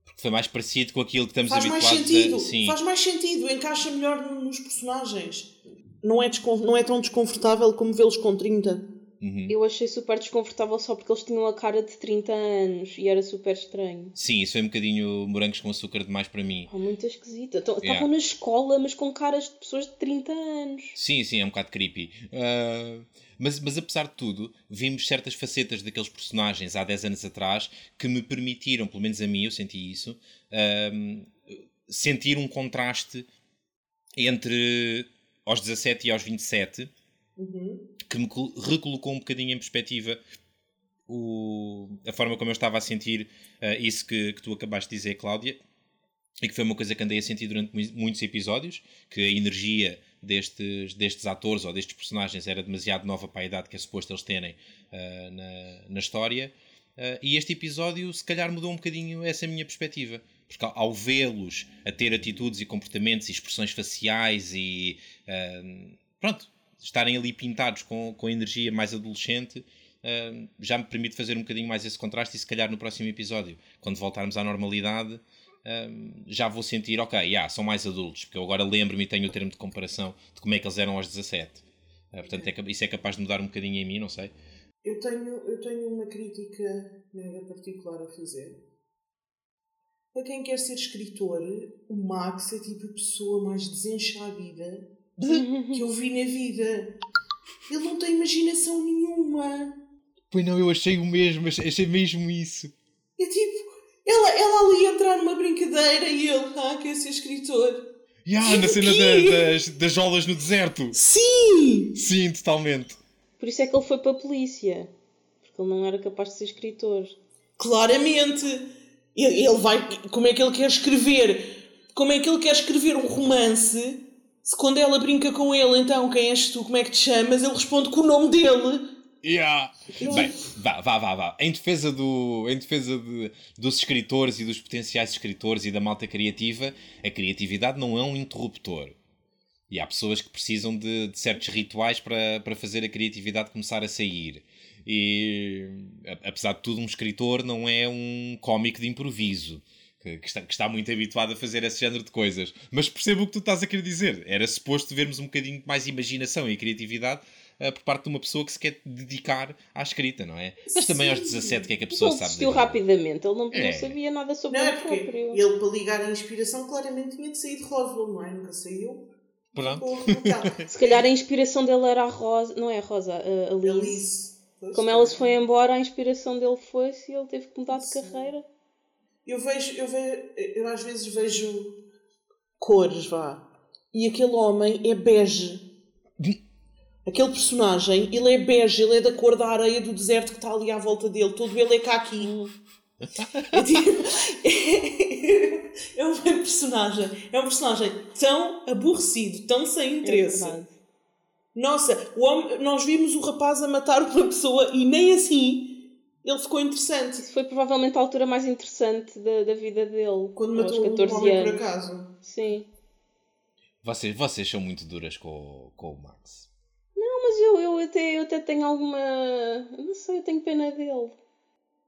Porque foi mais parecido com aquilo que estamos faz habituados mais sentido, a... Sim. Faz mais sentido, encaixa melhor nos personagens. Não é, não é tão desconfortável como vê-los com 30. Uhum. Eu achei super desconfortável só porque eles tinham a cara de 30 anos e era super estranho. Sim, isso foi um bocadinho morangos com açúcar demais para mim. Oh, muito esquisito. Estavam yeah. na escola, mas com caras de pessoas de 30 anos. Sim, sim, é um bocado creepy. Uh, mas, mas apesar de tudo, vimos certas facetas daqueles personagens há 10 anos atrás que me permitiram, pelo menos a mim, eu senti isso, uh, sentir um contraste entre aos 17 e aos 27 uhum. que me recolocou um bocadinho em perspectiva o, a forma como eu estava a sentir uh, isso que, que tu acabaste de dizer, Cláudia, e que foi uma coisa que andei a sentir durante muitos episódios, que a energia destes, destes atores ou destes personagens era demasiado nova para a idade que é suposto eles terem uh, na, na história. Uh, e este episódio, se calhar, mudou um bocadinho essa minha perspectiva. Porque ao, vê-los a ter atitudes e comportamentos e expressões faciais e. Uh, pronto, estarem ali pintados com, com energia mais adolescente, uh, já me permite fazer um bocadinho mais esse contraste e se calhar no próximo episódio, quando voltarmos à normalidade, uh, já vou sentir, ok, yeah, são mais adultos, porque eu agora lembro-me e tenho o termo de comparação de como é que eles eram aos 17. Uh, portanto, é, isso é capaz de mudar um bocadinho em mim, não sei. Eu tenho, eu tenho uma crítica mega particular a fazer. Para quem quer ser escritor, o Max é tipo a pessoa mais desenxabida que eu vi na vida. Ele não tem imaginação nenhuma. Pois não, eu achei o mesmo, achei mesmo isso. É tipo, ela, ela ali entrar numa brincadeira e ele, ah, quer ser escritor. Yeah, na cena da, das, das jolas no deserto. Sim! Sim, totalmente. Por isso é que ele foi para a polícia. Porque ele não era capaz de ser escritor. Claramente! Ele, ele vai. Como é que ele quer escrever? Como é que ele quer escrever um romance se quando ela brinca com ele, então, quem és tu, como é que te chamas? Ele responde com o nome dele. Yeah. Bem, vá, vá, vá, vá. Em defesa, do, em defesa de, dos escritores e dos potenciais escritores e da malta criativa, a criatividade não é um interruptor. E há pessoas que precisam de, de certos rituais para, para fazer a criatividade começar a sair. E, apesar de tudo, um escritor não é um cómico de improviso que, que, está, que, está, muito habituado a fazer esse género de coisas. Mas percebo o que tu estás a querer dizer. Era suposto vermos um bocadinho mais imaginação e criatividade uh, por parte de uma pessoa que se quer dedicar à escrita, não é? Mas também aos 17, o que é que a pessoa ele sabe? Ele rapidamente, ele não, é. não, sabia nada sobre não, o é próprio. Ele, para ligar a inspiração, claramente tinha de sair de Roswell, não é? Nunca saiu. Pronto. *laughs* se calhar a inspiração dele era a Rosa, não é a Rosa, a, Liz. Alice. Como ela se foi embora, a inspiração dele foi-se e ele teve que mudar de Sim. carreira. Eu vejo, eu vejo, eu às vezes vejo cores, vá. E aquele homem é bege. Aquele personagem, ele é bege, ele é da cor da areia do deserto que está ali à volta dele. Todo ele é caqui. *laughs* é, tipo, *laughs* é, um personagem, é um personagem tão aborrecido, tão sem interesse. É Nossa, o homem, nós vimos o rapaz a matar uma pessoa e nem assim ele ficou interessante. Isso foi provavelmente a altura mais interessante da, da vida dele. Quando matou aos 14 um homem anos. por acaso. Sim. Vocês, vocês são muito duras com, com o Max. Não, mas eu, eu, até, eu até tenho alguma. Não sei, eu tenho pena dele.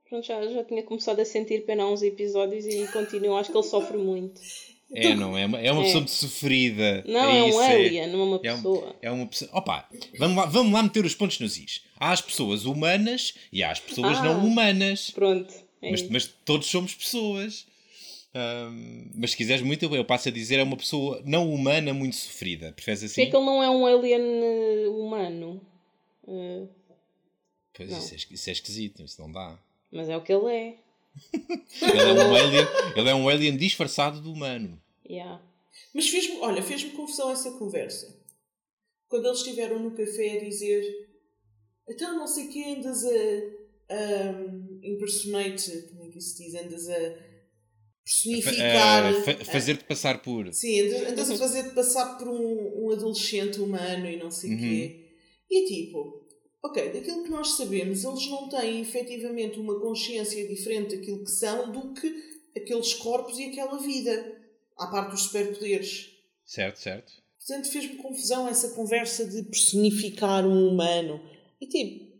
Pronto, já, já tinha começado a sentir pena há uns episódios e continuo. Acho que ele sofre muito. *laughs* É, não é? Uma, é uma é. pessoa sofrida. Não, é, é um é- alien, não é uma pessoa. É, uma pessoa. Opa, vamos lá, vamos lá meter os pontos nos is. Há as pessoas humanas e há as pessoas ah, não humanas. Pronto. É mas, mas, todos somos pessoas. Um, mas se quiseres muito, eu passo a dizer, é uma pessoa não humana muito sofrida. Preferes assim? É que ele não é um alien uh, humano. Uh, pois isso é, isso é esquisito, isso não dá. Mas é o que ele é. Ele, é um alien, ele é um alien disfarçado de humano. Yeah. Mas fez-me, olha, fez-me confusão essa conversa. Quando eles estiveram no café a dizer então não sei quem andas a um, impersonate, como é que isso diz? Andas a personificar. Uh, fa fazer-te passar por. Sim, andas a fazer-te passar por um, um adolescente humano e não sei o uhum. quê. E tipo, ok, daquilo que nós sabemos, eles não têm efetivamente uma consciência diferente daquilo que são do que aqueles corpos e aquela vida à parte dos superpoderes. Certo, certo. Portanto, fez-me confusão essa conversa de personificar um humano. E tipo,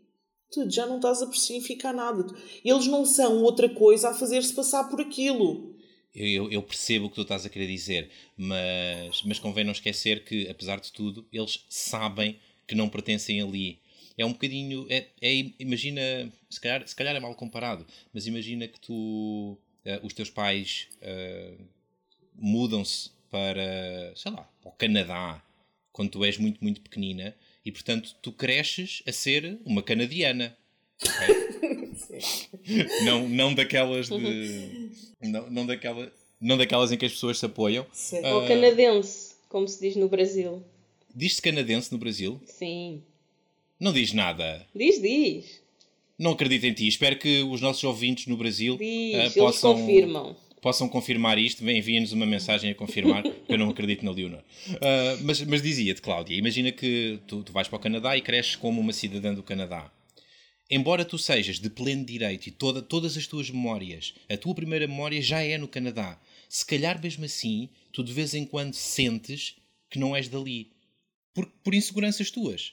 tu já não estás a personificar nada. Eles não são outra coisa a fazer-se passar por aquilo. Eu, eu, percebo o que tu estás a querer dizer, mas, mas convém não esquecer que, apesar de tudo, eles sabem que não pertencem ali. É um bocadinho. É, é imagina. Se calhar, se calhar é mal comparado, mas imagina que tu. Uh, os teus pais uh, mudam-se para. sei lá, para o Canadá quando tu és muito, muito pequenina e, portanto, tu cresces a ser uma canadiana. Okay? *laughs* não, não daquelas de. Não, não, daquela, não daquelas em que as pessoas se apoiam. Uh, Ou canadense, como se diz no Brasil. Diz-se canadense no Brasil? Sim. Não diz nada. Diz, diz. Não acredito em ti. Espero que os nossos ouvintes no Brasil diz, uh, possam, confirmam. possam confirmar isto. Enviem-nos uma mensagem a confirmar, *laughs* eu não acredito na Leonor. Uh, mas mas dizia-te, Cláudia, imagina que tu, tu vais para o Canadá e cresces como uma cidadã do Canadá embora tu sejas de pleno direito e toda, todas as tuas memórias, a tua primeira memória já é no Canadá, se calhar mesmo assim, tu de vez em quando sentes que não és dali. Por, por inseguranças tuas.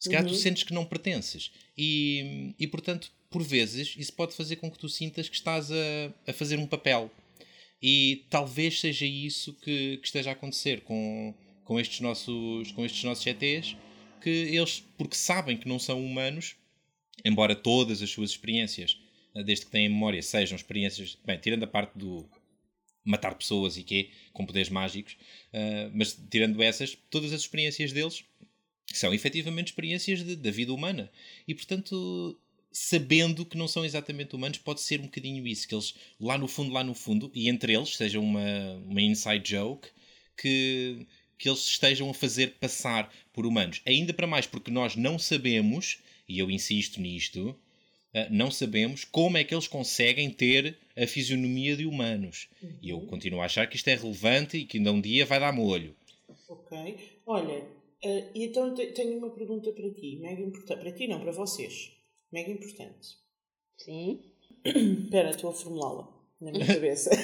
Se calhar uhum. tu sentes que não pertences. E, e, portanto, por vezes, isso pode fazer com que tu sintas que estás a, a fazer um papel. E talvez seja isso que, que esteja a acontecer com, com, estes nossos, com estes nossos GTs, que eles, porque sabem que não são humanos, embora todas as suas experiências, eh, desde que têm memória, sejam experiências, bem, tirando a parte do matar pessoas e quê, com poderes mágicos, uh, mas tirando essas, todas as experiências deles são efetivamente experiências de, da vida humana. E portanto, sabendo que não são exatamente humanos, pode ser um bocadinho isso, que eles lá no fundo, lá no fundo, e entre eles seja uma, uma inside joke, que, que eles estejam a fazer passar por humanos. Ainda para mais porque nós não sabemos e eu insisto nisto, eh, não sabemos como é que eles conseguem ter a fisionomia de humanos. E eu uhum. continuo a achar que isto é relevante e que ainda um dia vai dar molho. Ok. Olha, uh, então tenho uma pergunta para ti, mega importante. Para ti não, para vocês. Mega importante. Sim. *coughs* Espera, estou a formulá-la na minha *laughs* cabeça. *laughs*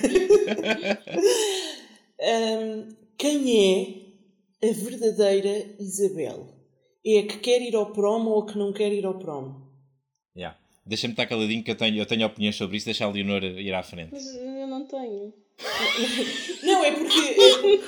um, quem é a verdadeira Isabel? é a que quer ir ao prom ou a que não quer ir ao prom. Yeah. Deixa-me estar caladinho que eu tenho, eu tenho opiniões sobre isso, deixa a Leonor ir à frente. Mas eu não tenho. *laughs* não, é porque.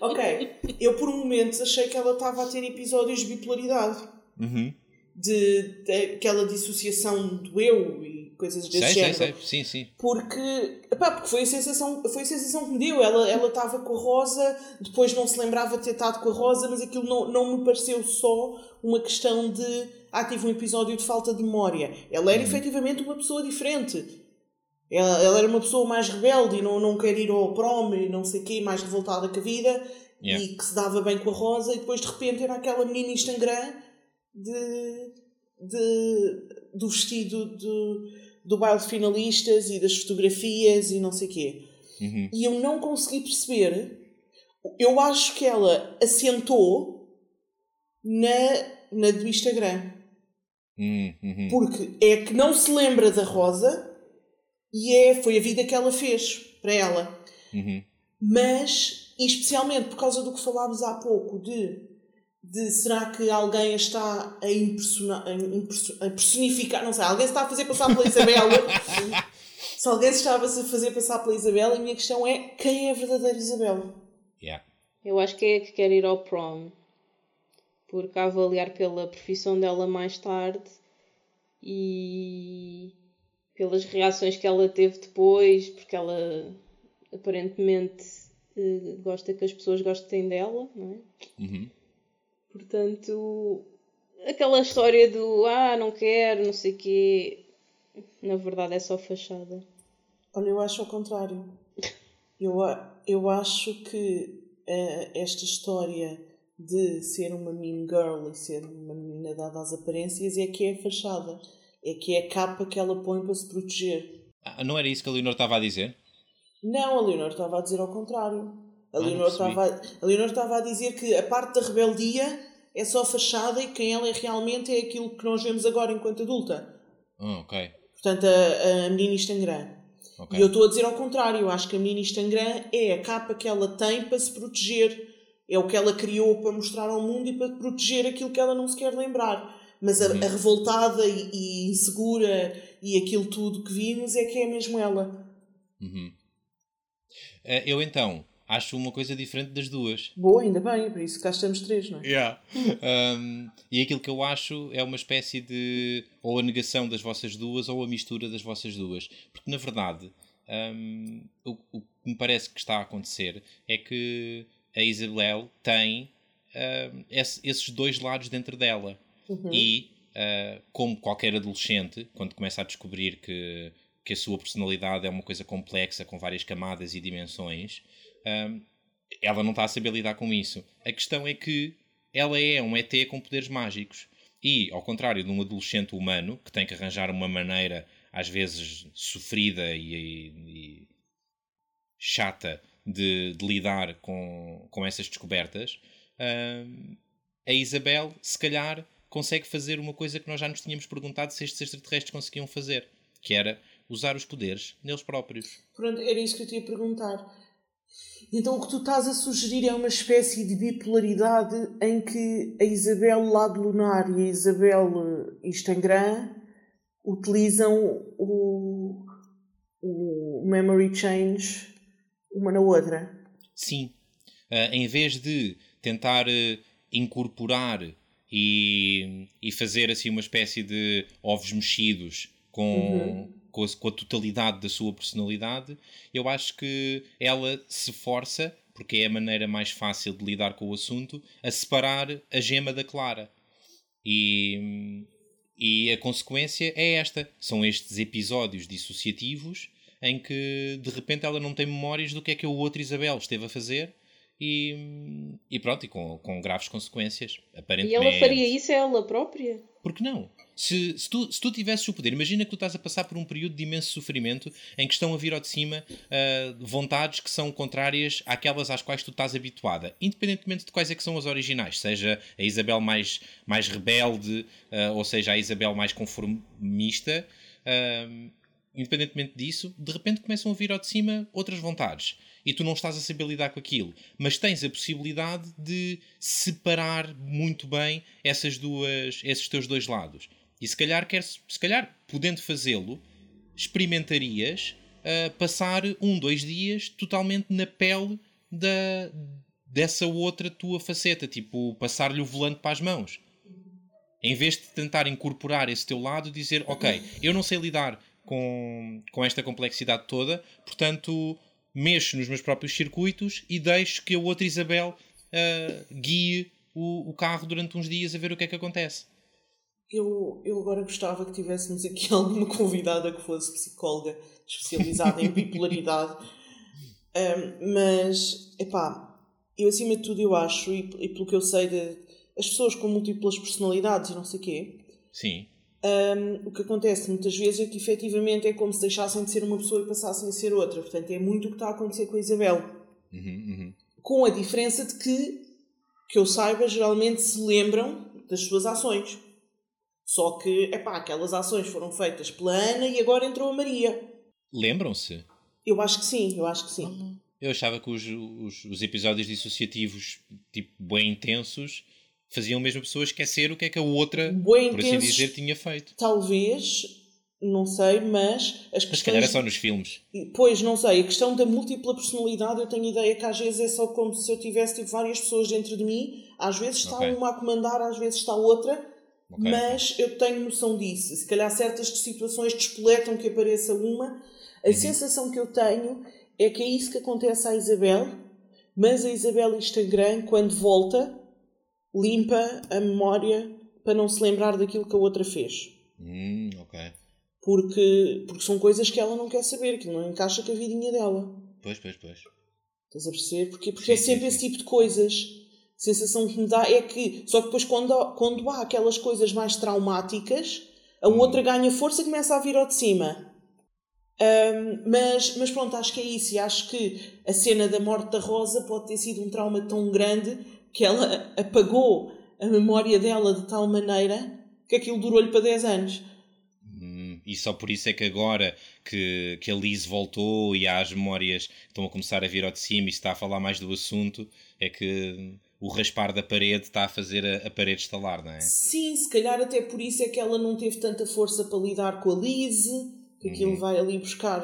ok, eu por momentos achei que ela estava a ter episódios de bipolaridade. Uhum. De, de aquela dissociação do eu e coisas desse sei, género. Sei, sei. Sim, sim. Porque, epá, porque foi, a sensação, foi a sensação que me deu. Ela estava com a Rosa, depois não se lembrava de ter estado com a Rosa, mas aquilo não, não me pareceu só uma questão de. Ah, tive um episódio de falta de memória. Ela era uhum. efetivamente uma pessoa diferente. Ela, ela era uma pessoa mais rebelde e não, não quer ir ao prom e não sei o quê, mais revoltada com a vida yeah. e que se dava bem com a Rosa, e depois de repente era aquela menina Instagram de, de, do vestido de do baile de finalistas e das fotografias e não sei o quê. Uhum. E eu não consegui perceber. Eu acho que ela assentou na, na do Instagram. Uhum. uhum. Porque é que não se lembra da Rosa e é, foi a vida que ela fez para ela. Uhum. Mas, especialmente por causa do que falámos há pouco, de de será que alguém está a, a, a personificar, não sei, alguém se está a fazer passar pela Isabela. *laughs* se alguém se estava a fazer passar pela Isabela, a minha questão é quem é a verdadeira Isabela? Yeah. Eu acho que é a que quer ir ao prom. Porque a avaliar pela profissão dela mais tarde e pelas reações que ela teve depois, porque ela aparentemente eh, gosta que as pessoas gostem dela, não é? Uhum. Portanto, aquela história do ah, não quero, não sei o quê, na verdade é só fachada. Olha, eu acho ao contrário. Eu, eu acho que uh, esta história de ser uma mean girl e ser uma menina dada às aparências é que é fachada. É que é a capa que ela põe para se proteger. Ah, não era isso que a Leonor estava a dizer? Não, a Leonor estava a dizer ao contrário. A ah, Leonor, estava, a Leonor estava a dizer que a parte da rebeldia é só fachada e quem ela é realmente é aquilo que nós vemos agora enquanto adulta. Oh, ok. Portanto, a, a menina Instagram. Okay. E eu estou a dizer ao contrário. Eu acho que a menina Instagram é a capa que ela tem para se proteger. É o que ela criou para mostrar ao mundo e para proteger aquilo que ela não se quer lembrar. Mas a, a revoltada e, e, insegura e aquilo tudo que vimos é que é mesmo ela. Uhum. Uh, eu então acho uma coisa diferente das duas. Boa, ainda bem, por isso cá estamos três, não é? Yeah. um, e aquilo que eu acho é uma espécie de ou a negação das vossas duas ou a mistura das vossas duas. Porque na verdade um, o, o, que me parece que está a acontecer é que a Isabel tem um, esse, esses dois lados dentro dela. Uhum. E, uh, como qualquer adolescente, quando começa a descobrir que, que a sua personalidade é uma coisa complexa, com várias camadas e dimensões, um, ela não está a saber lidar com isso. A questão é que ela é um ET com poderes mágicos. E, ao contrário de um adolescente humano, que tem que arranjar uma maneira, às vezes sofrida e, e chata, de, de, lidar com, com essas descobertas, um, a Isabel, se calhar, consegue fazer uma coisa que nós já nos tínhamos perguntado se estes extraterrestres conseguiam fazer, que era usar os poderes neles próprios. Pronto, era isso que eu te ia perguntar. Então o que tu estás a sugerir é uma espécie de bipolaridade em que a Isabel Lado Lunar e a Isabel eh, Instagram utilizam o, o memory change uma na outra. Sim. Uh, em vez de tentar uh, incorporar e, e fazer assim uma espécie de ovos mexidos com, uhum com a, com a totalidade da sua personalidade, eu acho que ela se força, porque é a maneira mais fácil de lidar com o assunto, a separar a gema da clara. E, e a consequência é esta: são estes episódios dissociativos em que de repente ela não tem memórias do que é que o outro Isabel esteve a fazer e, e pronto, e com, com graves consequências. Aparentemente. E ela faria isso a ela própria? Por que não? Se, se, tu, se tu tivesses o poder, imagina que tu estás a passar por um período de imenso sofrimento em que estão a vir ao de cima uh, vontades que são contrárias àquelas às quais tu estás habituada, independentemente de quais é que são as originais, seja a Isabel mais, mais rebelde, uh, ou seja a Isabel mais conformista, uh, independentemente disso, de repente começam a vir ao de cima outras vontades e tu não estás a saber lidar com aquilo, mas tens a possibilidade de separar muito bem essas duas, esses teus dois lados. E se calhar, quer, se calhar podendo fazê-lo, experimentarias uh, passar um, dois dias totalmente na pele da, dessa outra tua faceta, tipo passar-lhe o volante para as mãos. Em vez de tentar incorporar esse teu lado, dizer, ok, eu não sei lidar com, com esta complexidade toda, portanto mexo nos meus próprios circuitos e deixo que a outra Isabel uh, guie o, o carro durante uns dias a ver o que é que acontece. Eu, eu agora gostava que tivéssemos aqui *laughs* alguma convidada que fosse psicóloga especializada em bipolaridade. Um, mas, epá, eu acima de tudo eu acho, e, e pelo que eu sei de as pessoas com múltiplas personalidades e não sei o quê. Sim. Um, o que acontece muitas vezes é que efetivamente é como se deixassem de ser uma pessoa e passassem a ser outra. Portanto, é muito o que está a acontecer com a Isabel. Uhum, uhum. Com a diferença de que, que eu saiba, geralmente se lembram das suas ações. Só que, epá, aquelas ações foram feitas pela Ana e agora entrou a Maria. Lembram-se? Eu acho que sim, eu acho que sim. Uhum. Eu achava que os, os, os, episódios dissociativos, tipo, bem intensos, faziam a mesma pessoa esquecer o que é que a outra, bem por assim dizer, tinha feito. Talvez, não sei, mas as questões... Mas calhar é só nos filmes. Pois, não sei. A questão da múltipla personalidade, eu tenho ideia que às vezes é só como se eu tivesse tipo, várias pessoas dentro de mim. Às vezes está okay. uma a comandar, às vezes está outra Okay. Mas eu tenho noção disso. Se calhar certas situações despoletam que apareça uma. A uhum. sensação que eu tenho é que é isso que acontece à Isabel, mas a Isabel Instagram, quando volta, limpa a memória para não se lembrar daquilo que a outra fez. Hum, ok. Porque, porque são coisas que ela não quer saber, que não encaixa com a vidinha dela. Pois, pois, pois. Estás a perceber? Porque, porque sim, é sempre sim, esse sim. tipo de coisas sensação que me dá é que, só que depois quando, quando há aquelas coisas mais traumáticas, a hum. outra ganha força e começa a vir ao de cima. Um, mas, mas pronto, acho que é isso. E acho que a cena da morte da Rosa pode ter sido um trauma tão grande que ela apagou a memória dela de tal maneira que aquilo durou-lhe para 10 anos. Hum, e só por isso é que agora que, que a Liz voltou e há as memórias que estão a começar a vir ao de cima e se está a falar mais do assunto, é que o raspar da parede está a fazer a, a, parede estalar, não é? Sim, se calhar até por isso é que ela não teve tanta força para lidar com a Liz, que aquilo uhum. vai ali buscar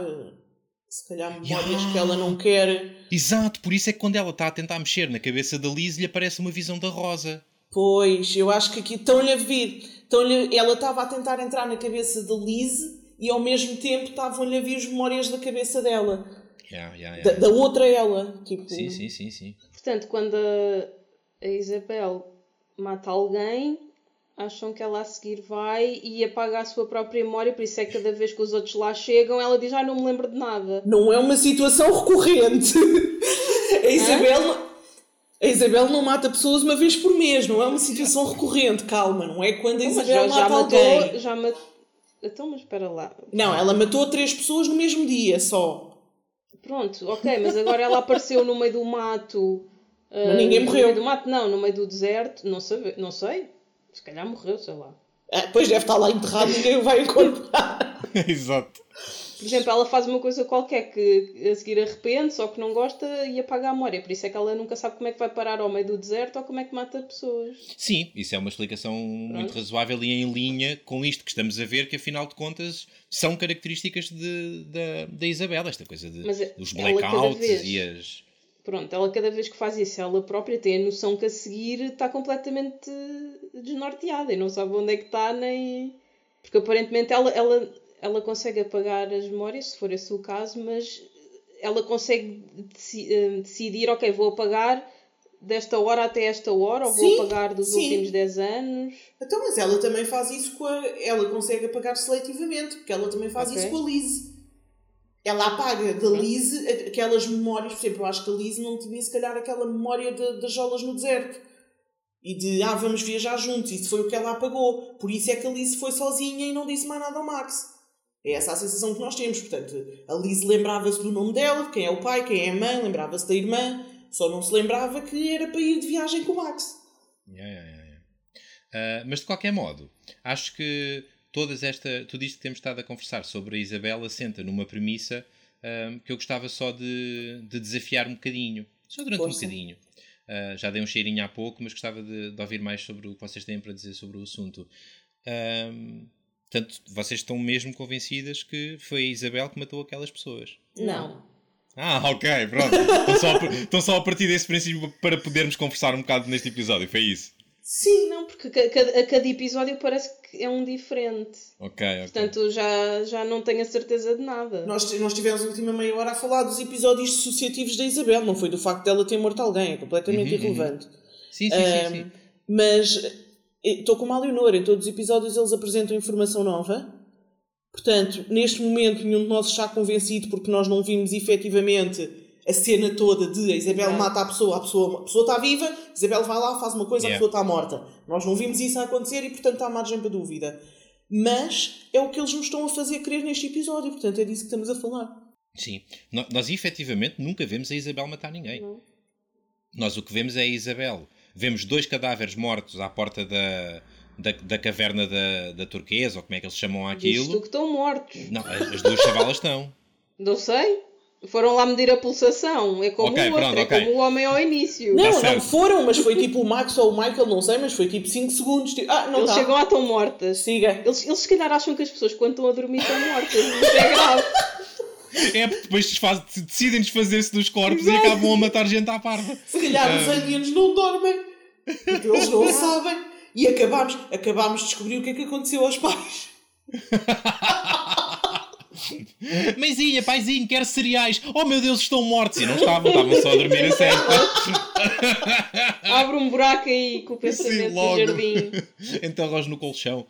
se calhar memórias yeah. que ela não quer. Exato, por isso é que quando ela está a tentar mexer na cabeça da Liz lhe aparece uma visão da Rosa. Pois, eu acho que aqui estão-lhe a vir. Estão ela estava a tentar entrar na cabeça da Liz e ao mesmo tempo estavam-lhe a vir as memórias da cabeça dela. Yeah, yeah, yeah. Da, da, outra ela. Tipo... Sim, sim, sim, sim. Portanto, quando a, a Isabel mata alguém, acham que ela a seguir vai e apaga a sua própria memória, por isso é que cada vez que os outros lá chegam, ela diz: Ah, não me lembro de nada. Não é uma situação recorrente. a Isabel. A Isabel não mata pessoas uma vez por mês, não é uma situação recorrente, calma, não é quando a Isabel já, mata já alguém. Matou, já matou. Então, mas espera lá. Não, ela matou três pessoas no mesmo dia só. Pronto, ok, mas agora ela apareceu no meio do mato. Uh, ninguém morreu. No meio do mato, não, no meio do deserto, não, sabe, não sei. Se calhar morreu, sei lá. Ah, pois deve estar lá enterrado e ninguém o vai encontrar. *laughs* Exato. Por exemplo, ela faz uma coisa qualquer que a seguir arrepende, só que não gosta e apaga a memória. Por isso é que ela nunca sabe como é que vai parar ao meio do deserto ou como é que mata pessoas. Sim, isso é uma explicação Pronto. muito razoável e em linha com isto que estamos a ver, que afinal de contas são características de, de da Isabela, esta coisa de, Mas dos blackouts vez... e as Pronto, ela cada vez que faz isso, ela própria tem a noção que a seguir está completamente desnorteada e não sabe onde é que está, nem. Porque aparentemente ela, ela, ela consegue apagar as memórias, se for esse o caso, mas ela consegue eh, decidir, ok, vou apagar desta hora até esta hora, ou sim, vou apagar dos sim. últimos 10 anos. Então, mas ela também faz isso com a. Ela consegue apagar seletivamente, porque ela também faz okay. isso com a Liz ela apaga da Liz aquelas memórias, por exemplo, eu acho que a Liz não tinha se calhar aquela memória de, das jolas no deserto e de ah, vamos viajar juntos, isso foi o que ela apagou. Por isso é que a Liz foi sozinha e não disse mais nada ao Max. É essa a sensação que nós temos. Portanto, a Liz lembrava-se do nome dela, de quem é o pai, quem é a mãe, lembrava-se da irmã, só não se lembrava que era para ir de viagem com o Max. Yeah, yeah, yeah. Uh, mas de qualquer modo, acho que todas esta, tudo isto que temos estado a conversar sobre a Isabela senta numa premissa um, que eu gostava só de, de, desafiar um bocadinho, só durante um bocadinho. Uh, já dei um cheirinho há pouco, mas gostava de, de, ouvir mais sobre o que vocês têm para dizer sobre o assunto. Um, portanto, vocês estão mesmo convencidas que foi a Isabel que matou aquelas pessoas? Não. Ah, ok, pronto. Estão só, a, estão só a partir desse princípio para podermos conversar um bocado neste episódio, foi isso? Sim. Não, porque cada, a cada episódio parece que é um diferente. Ok, ok. Portanto, já, já não tenho a certeza de nada. Nós, nós tivemos a última meia hora a falar dos episódios dissociativos da Isabel, não foi do facto dela ter morto alguém, é completamente uhum, uhum. irrelevante. Sim, sim, um, sim, sim. Mas estou como a Leonor, em todos os episódios eles apresentam informação nova. Portanto, neste momento, nenhum de nós está convencido porque nós não vimos efetivamente a cena toda de a Isabel yeah. mata a pessoa, a pessoa, a pessoa está viva, a Isabel vai lá, faz uma coisa, yeah. a pessoa está morta. Nós não vimos isso acontecer e, portanto, há margem para dúvida. Mas é o que eles nos estão a fazer crer neste episódio, portanto, é disso que estamos a falar. Sim, nós, nós efetivamente nunca vemos a Isabel matar ninguém. Não. Nós o que vemos é a Isabel. Vemos dois cadáveres mortos à porta da, da, da caverna da, da turquesa, ou como é que eles chamam aquilo. Isto que estão mortos. Não, as, as duas chavalas estão. Não sei. Foram lá medir a pulsação. É como okay, o outro, pronto, é okay. como o homem ao início. Não, tá não foram, mas foi tipo o Max ou o Michael, não sei, mas foi tipo 5 segundos. Tipo, ah, não eles tá. chegam lá tão mortas. Siga. Eles, eles se calhar acham que as pessoas quando estão a dormir estão mortas. Isso é grave. É porque depois decidem desfazer-se dos corpos Exato. e acabam a matar gente à parva. Se calhar os aliens não dormem. Porque eles não sabem. E acabámos, acabámos de descobrir o que é que aconteceu aos pais. *laughs* Mãezinha, paizinho, quero cereais. Oh meu Deus, estão mortos. E não estavam, estavam só a dormir a sério. Abre um buraco aí com o pensamento Sim, do jardim. Enterros no colchão.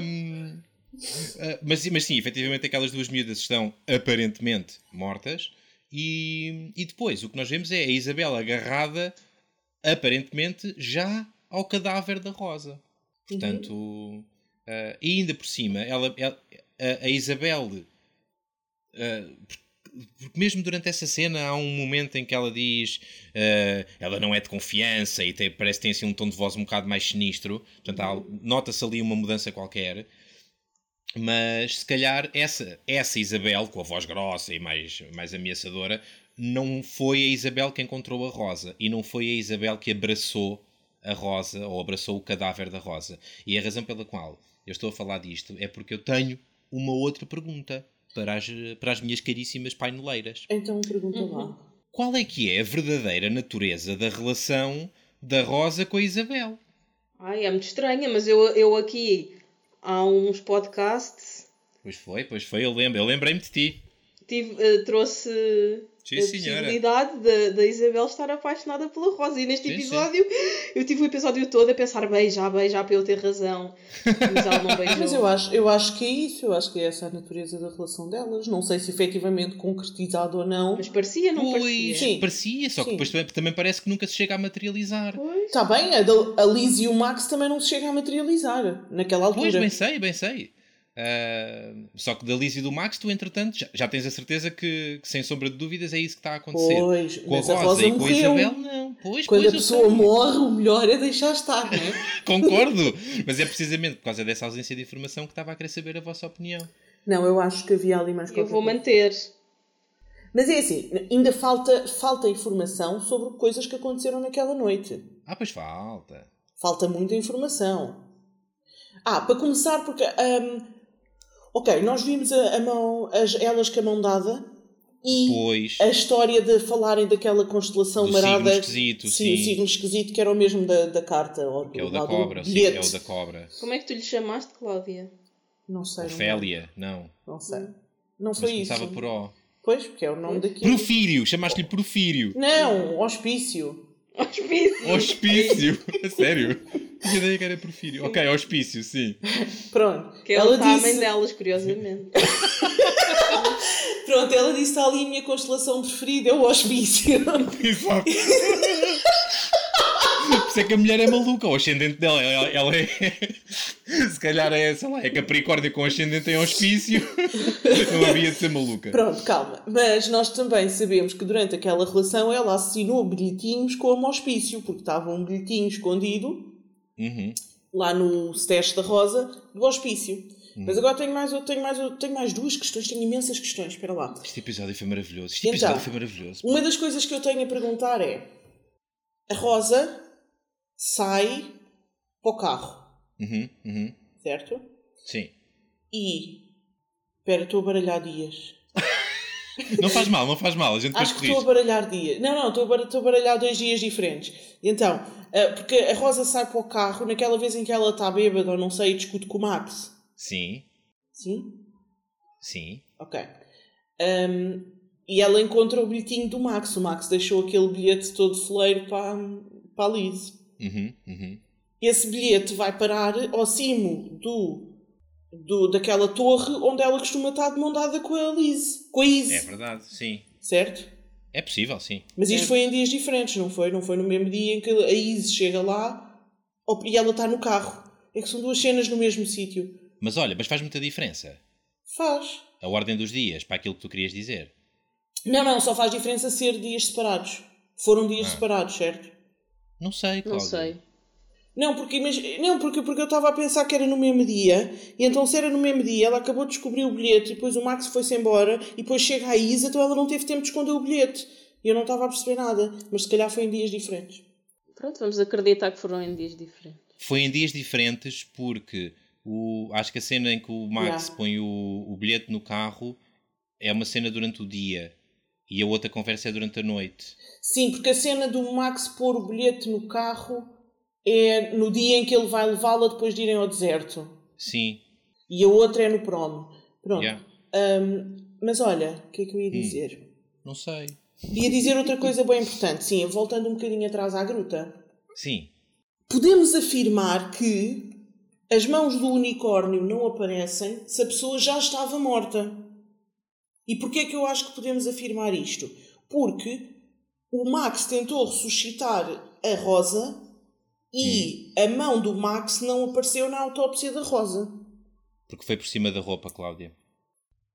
Um, uh, mas, mas sim, efetivamente aquelas duas miúdas estão aparentemente mortas. E, e depois o que nós vemos é a Isabela agarrada, aparentemente, já ao cadáver da Rosa. Portanto, uhum. uh, e ainda por cima, ela, ela a, a Isabel porque mesmo durante essa cena há um momento em que ela diz uh, ela não é de confiança e tem, parece que tem assim um tom de voz um bocado mais sinistro. Portanto nota-se ali uma mudança qualquer. Mas se calhar essa, essa Isabel, com a voz grossa e mais, mais ameaçadora, não foi a Isabel que encontrou a Rosa e não foi a Isabel que abraçou a Rosa ou abraçou o cadáver da Rosa. E a razão pela qual eu estou a falar disto é porque eu tenho uma outra pergunta para as, para as minhas caríssimas paineleiras. Então pergunta Uhum. lá. Qual é que é a verdadeira natureza da relação da Rosa com a Isabel? Ai, é muito estranha, mas eu, eu aqui há uns podcasts Pois foi, pois foi, eu lembro, eu lembrei-me de ti. Tive, eh, trouxe Sim, a senhora. possibilidade da- da Isabel estar apaixonada pela Rosa. E neste Sim, episódio, eu tive o episódio todo a pensar beija, beija para eu ter razão. Mas ela não *laughs* beijou. Mas eu acho, eu acho que é isso, eu acho que é essa a natureza da relação delas. Não sei se efetivamente concretizado ou não. Mas parecia, não Pois, parecia? Sim. parecia, só que Sim. depois também, também parece que nunca se chega a materializar. Pois. Está bem, a, a Liz e o Max também não se chega a materializar naquela altura. Pois, bem sei, bem sei. Ah, só que da Liz e do Max, tu entretanto já, já tens a certeza que, que, sem sombra de dúvidas, é isso que está a acontecer. Pois, com a Rosa, a Rosa e com a. Isabel, não. Pois, Quando pois, a eu pessoa sei. morre, o melhor é deixar estar, não é? *laughs* Concordo, mas é precisamente por causa dessa ausência de informação que estava a querer saber a vossa opinião. Não, eu acho que havia ali mais Eu qualquer vou coisa. manter. Mas é assim, ainda falta, falta informação sobre coisas que aconteceram naquela noite. Ah, pois falta. Falta muita informação. Ah, para começar, porque. hum, ok, nós vimos a, a mão, as, elas com a mão dada e Pois, a história de falarem daquela constelação Do marada. signo esquisito, sim. o signo esquisito que era o mesmo da, da carta. Ou que é o do, da do cobra, sim, é o da cobra. Como é que tu lhe chamaste, Cláudia? Não sei. não Ofélia, não. Não sei. Não Mas foi isso. começava por O. Pois, porque é o nome daquilo. Porfírio, chamaste-lhe Porfírio. Não, hospício. Hospício! Hospício, a *laughs* sério? Tinha ideia que era Porfírio. Ok, hospício, sim. Pronto. Que ela ela está a mãe disse, delas, curiosamente. *laughs* pronto, ela disse está ali a minha constelação preferida, é o hospício. *laughs* Exato. Por isso é que a mulher é maluca, o ascendente dela, ela, ela é. *laughs* Se calhar é, sei lá, é Capricórnio com ascendente em hospício. Não havia de ser maluca. Pronto, calma. Mas nós também sabemos que durante aquela relação ela assinou bilhetinhos como hospício, porque estava um bilhetinho escondido Uhum. lá no stash da Rosa do hospício. Mas agora tenho mais, tenho, mais, tenho mais duas questões, tenho imensas questões. Espera lá. Este episódio foi maravilhoso. Este Então. episódio foi maravilhoso. Uma das coisas que eu tenho a perguntar é: a Rosa sai para o carro, Uhum, uhum. certo? Sim. E. Espera, estou a baralhar dias. Não faz mal, não faz mal, a gente Acho que estou a corrige. baralhar dias. Não, não, estou a, bar- estou a baralhar dois dias diferentes. Então, ah, porque a Rosa sai para o carro naquela vez em que ela está bêbada ou não sei e discute com o Max. Sim, Sim? sim. Ok. Ahm, e ela encontra o bilhetinho do Max. O Max deixou aquele bilhete todo foleiro para, para a Liz. Uhum, uhum. Esse bilhete vai parar ao cimo do, do, daquela torre onde ela costuma estar de mão dada com a Liz. Com a Izzy. É verdade, sim. Certo? É possível, sim. Mas isto É. foi em dias diferentes, não foi? Não foi no mesmo dia em que a Izzy chega lá ou- e ela está no carro. É que são duas cenas no mesmo sítio. Mas olha, mas faz muita diferença. Faz. A ordem dos dias, para aquilo que tu querias dizer. Não, não, só faz diferença ser dias separados. Foram dias Ah. separados, certo? Não sei, Não Cláudia. sei. Não, porque, não porque, porque eu estava a pensar que era no mesmo dia, e então se era no mesmo dia, ela acabou de descobrir o bilhete, e depois o Max foi-se embora, e depois chega a Isa, então ela não teve tempo de esconder o bilhete. E eu não estava a perceber nada, mas se calhar foi em dias diferentes. Pronto, vamos acreditar que foram em dias diferentes. Foi em dias diferentes porque o, acho que a cena em que o Max Yeah. põe o, o bilhete no carro é uma cena durante o dia e a outra conversa é durante a noite. Sim, porque a cena do Max pôr o bilhete no carro é no dia em que ele vai levá-la depois de irem ao deserto. Sim. E a outra é no prom. Pronto. Yeah. Ahm, mas olha, o que é que eu ia dizer? Não sei. Ia dizer outra coisa bem importante, sim, voltando um bocadinho atrás à gruta. Sim. Podemos afirmar que as mãos do unicórnio não aparecem se a pessoa já estava morta. E porquê é que eu acho que podemos afirmar isto? Porque o Max tentou ressuscitar a Rosa e a mão do Max não apareceu na autópsia da Rosa. Porque foi por cima da roupa, Cláudia.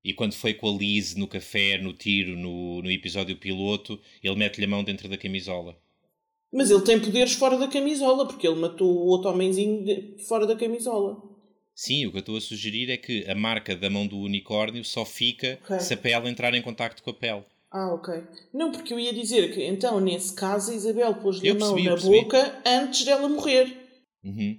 E quando foi com a Liz no café, no tiro, no, no episódio piloto, ele mete-lhe a mão dentro da camisola. Mas ele tem poderes fora da camisola, porque ele matou o outro homenzinho de- fora da camisola. Sim, o que eu estou a sugerir é que a marca da mão do unicórnio só fica Ok. se a pele entrar em contacto com a pele. Ah, ok. Não, porque eu ia dizer que então, nesse caso, a Isabel pôs-lhe a mão percebi, na boca antes dela morrer. Uhum.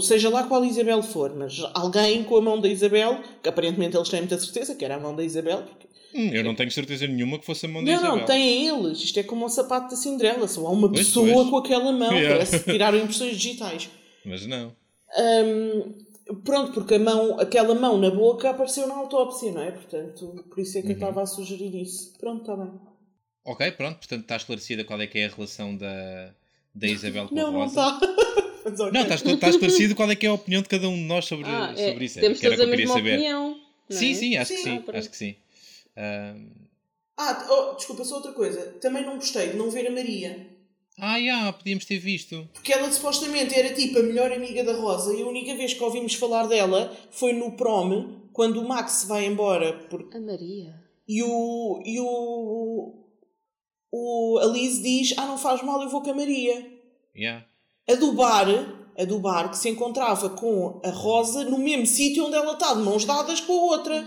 Seja lá qual Isabel for, mas alguém com a mão da Isabel, que aparentemente eles têm muita certeza que era a mão da Isabel. Porque... Hum, eu não tenho certeza nenhuma que fosse a mão da Não, Isabel. não, têm eles. Isto é como o sapato da Cinderela. Só há uma Pois, pessoa pois. com aquela mão. Yeah. Parece que tiraram impressões digitais. *laughs* Mas não. Hum, pronto, porque a mão, aquela mão na boca apareceu na autópsia, não é? Portanto, por isso é Uhum. que eu estava a sugerir isso. Pronto, está bem. Ok, pronto, portanto está esclarecida qual é que é a relação da, da Isabel com Não, a não Rosa. está. *laughs* Mas ok. Não, está, está esclarecido qual é que é a opinião de cada um de nós sobre, Ah, é, sobre isso. temos que era a mesma saber. opinião. não Sim, é? sim, acho que Sim. sim. Ah, acho que sim. Ah, Ah, oh, desculpa, só outra coisa. Também não gostei de não ver a Maria. Ah, já, podíamos ter visto. Porque ela supostamente era tipo a melhor amiga da Rosa e a única vez que ouvimos falar dela foi no prom, quando o Max se vai embora. Por... A Maria. E o. E o. O a Liz diz: Ah, não faz mal, eu vou com a Maria. Yeah. A do bar, a do bar que se encontrava com a Rosa no mesmo sítio onde ela está, de mãos dadas com a outra.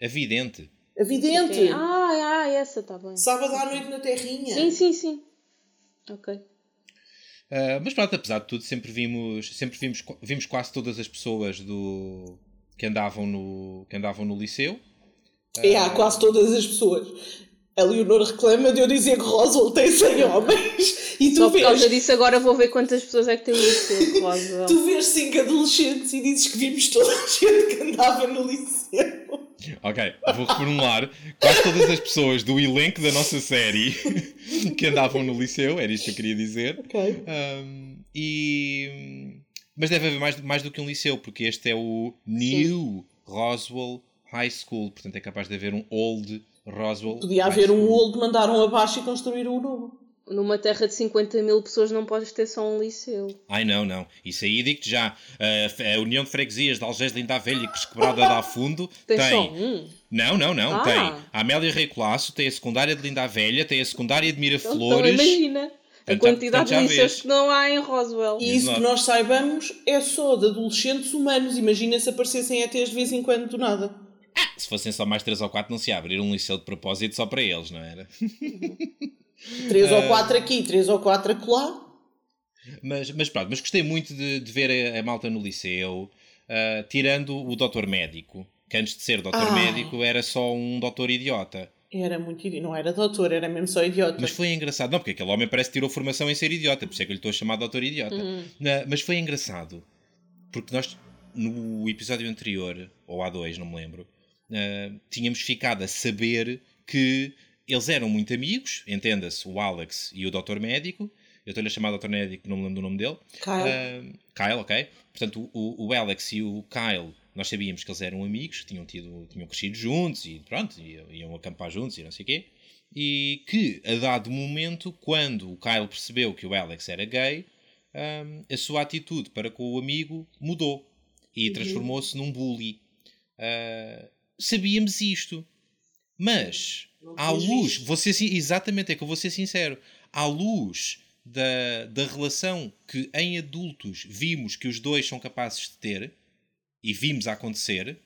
A vidente. Evidente. Sim. Ah, ah, essa está bem. Sábado à noite na Terrinha. Sim, sim, sim. Ok. Ah, mas pronto, apesar de tudo, sempre vimos, sempre vimos, vimos quase todas as pessoas do que andavam no, que andavam no liceu. É, há quase todas as pessoas. A Leonor reclama de eu dizer que Roswell tem 100 homens e tu Só por causa vês, disso agora vou ver quantas pessoas é que tem o liceu, Rosa. tu vês 5 adolescentes e dizes que vimos toda a gente que andava no liceu. Ok, vou reformular. Quase todas as pessoas do elenco da nossa série *laughs* que andavam no liceu, era isto que eu queria dizer. Ok. Um, e... Mas deve haver mais, mais do que um liceu, porque este é o New Roswell High School, portanto é capaz de haver um Old Roswell. Podia High haver um School. old, mandaram abaixo e construíram um novo. Numa terra de 50 mil pessoas não podes ter só um liceu. Ai não, não. Isso aí digo-te já. A, a União de Freguesias de Algés de Linda Velha, que esquebrada dá fundo, *laughs* Tem, tem. só um. Não, não, não. Ah. Tem a Amélia Rei Colasso, tem a secundária de Linda Velha, tem a secundária de Então, então Miraflores. imagina a quantidade de liceus que não há em Roswell. E isso que nós saibamos é só de adolescentes humanos. Imagina se aparecessem ETs de vez em quando do nada. Se fossem só mais 3 ou 4, não se ia abrir um liceu de propósito só para eles, não era? *laughs* 3 Ah. ou 4 aqui, 3 ou 4 acolá. Mas, mas pronto, mas gostei muito de, de ver a, a malta no liceu, ah, tirando o doutor médico, que antes de ser doutor Ah. médico era só um doutor idiota. Era muito idiota. Não era doutor, era mesmo só idiota. Mas foi engraçado, não, porque aquele homem parece que tirou formação em ser idiota, por isso é que eu lhe estou a chamar doutor idiota. Na- mas foi engraçado, porque nós, no episódio anterior, ou há dois, não me lembro, ah, tínhamos ficado a saber que eles eram muito amigos, entenda-se, o Alex e o doutor médico. Eu estou-lhe a chamar doutor médico, não me lembro do nome dele. Kyle. Ah, Kyle, ok. Portanto, o, o Alex e o Kyle, nós sabíamos que eles eram amigos, tinham, tido, tinham crescido juntos e pronto, iam, iam acampar juntos e não sei o quê. E que, a dado momento, quando o Kyle percebeu que o Alex era gay, hum, a sua atitude para com o amigo mudou e transformou-se num bully. Ah, sabíamos isto, mas à luz, sin- exatamente, é que eu vou ser sincero, à luz da, da relação que em adultos vimos que os dois são capazes de ter e vimos acontecer,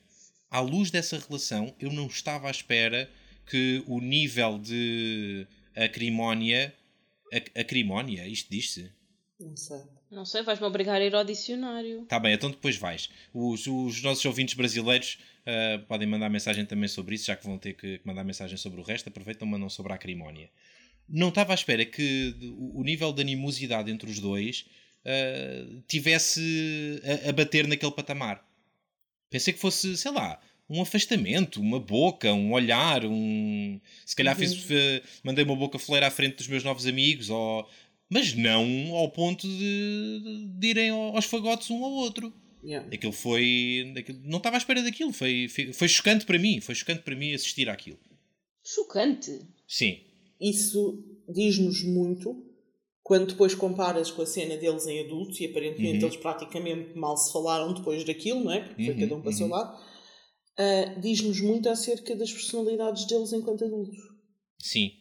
à luz dessa relação, eu não estava à espera que o nível de acrimónia. ac- Acrimónia? Isto diz-se? Não sei. Não sei, vais-me obrigar a ir ao dicionário. Tá bem, então depois vais. Os, os nossos ouvintes brasileiros ah, podem mandar mensagem também sobre isso, já que vão ter que mandar mensagem sobre o resto, aproveitam mandam sobre a acrimónia. Não estava à espera que o nível de animosidade entre os dois ah, tivesse a, a bater naquele patamar. Pensei que fosse, sei lá, um afastamento, uma boca, um olhar, um. Se calhar fiz, fe- mandei uma boca fleira à frente dos meus novos amigos, ou... mas não ao ponto de, de irem ao- aos fagotes um ao outro. Yeah. Aquilo foi. aquilo- não estava à espera daquilo. Foi, foi, foi chocante para mim. Foi chocante para mim assistir àquilo. Chocante. Sim. Isso diz-nos muito quando depois comparas com a cena deles em adultos e aparentemente Uhum. eles praticamente mal se falaram depois daquilo, não é? Porque foi Uhum, cada um para o seu uhum. lado. Ah, diz-nos muito acerca das personalidades deles enquanto adultos. Sim.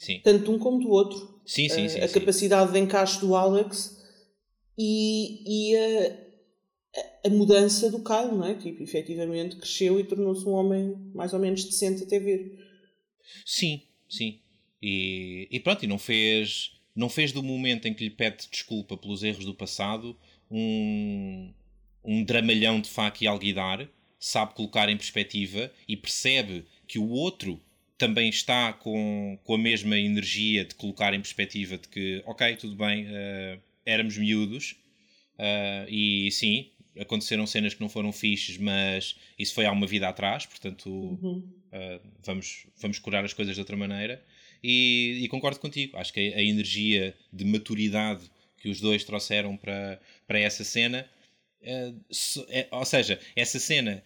Sim. Tanto um como do outro. Sim, sim, Ah, sim. a sim. capacidade de encaixe do Alex e, e a, a, a mudança do Kyle, não é? Tipo, efetivamente cresceu e tornou-se um homem mais ou menos decente até ver. Sim, sim. E, e pronto, e não fez, não fez do momento em que lhe pede desculpa pelos erros do passado um, um dramalhão de faca e alguidar, sabe colocar em perspectiva e percebe que o outro também está com, com a mesma energia de colocar em perspectiva de que, ok, tudo bem, uh, éramos miúdos uh, e sim, aconteceram cenas que não foram fixes, mas isso foi há uma vida atrás, portanto uhum. uh, vamos, vamos curar as coisas de outra maneira. E, e concordo contigo, acho que a, energia de maturidade que os dois trouxeram para, para essa cena, é, ou seja, essa cena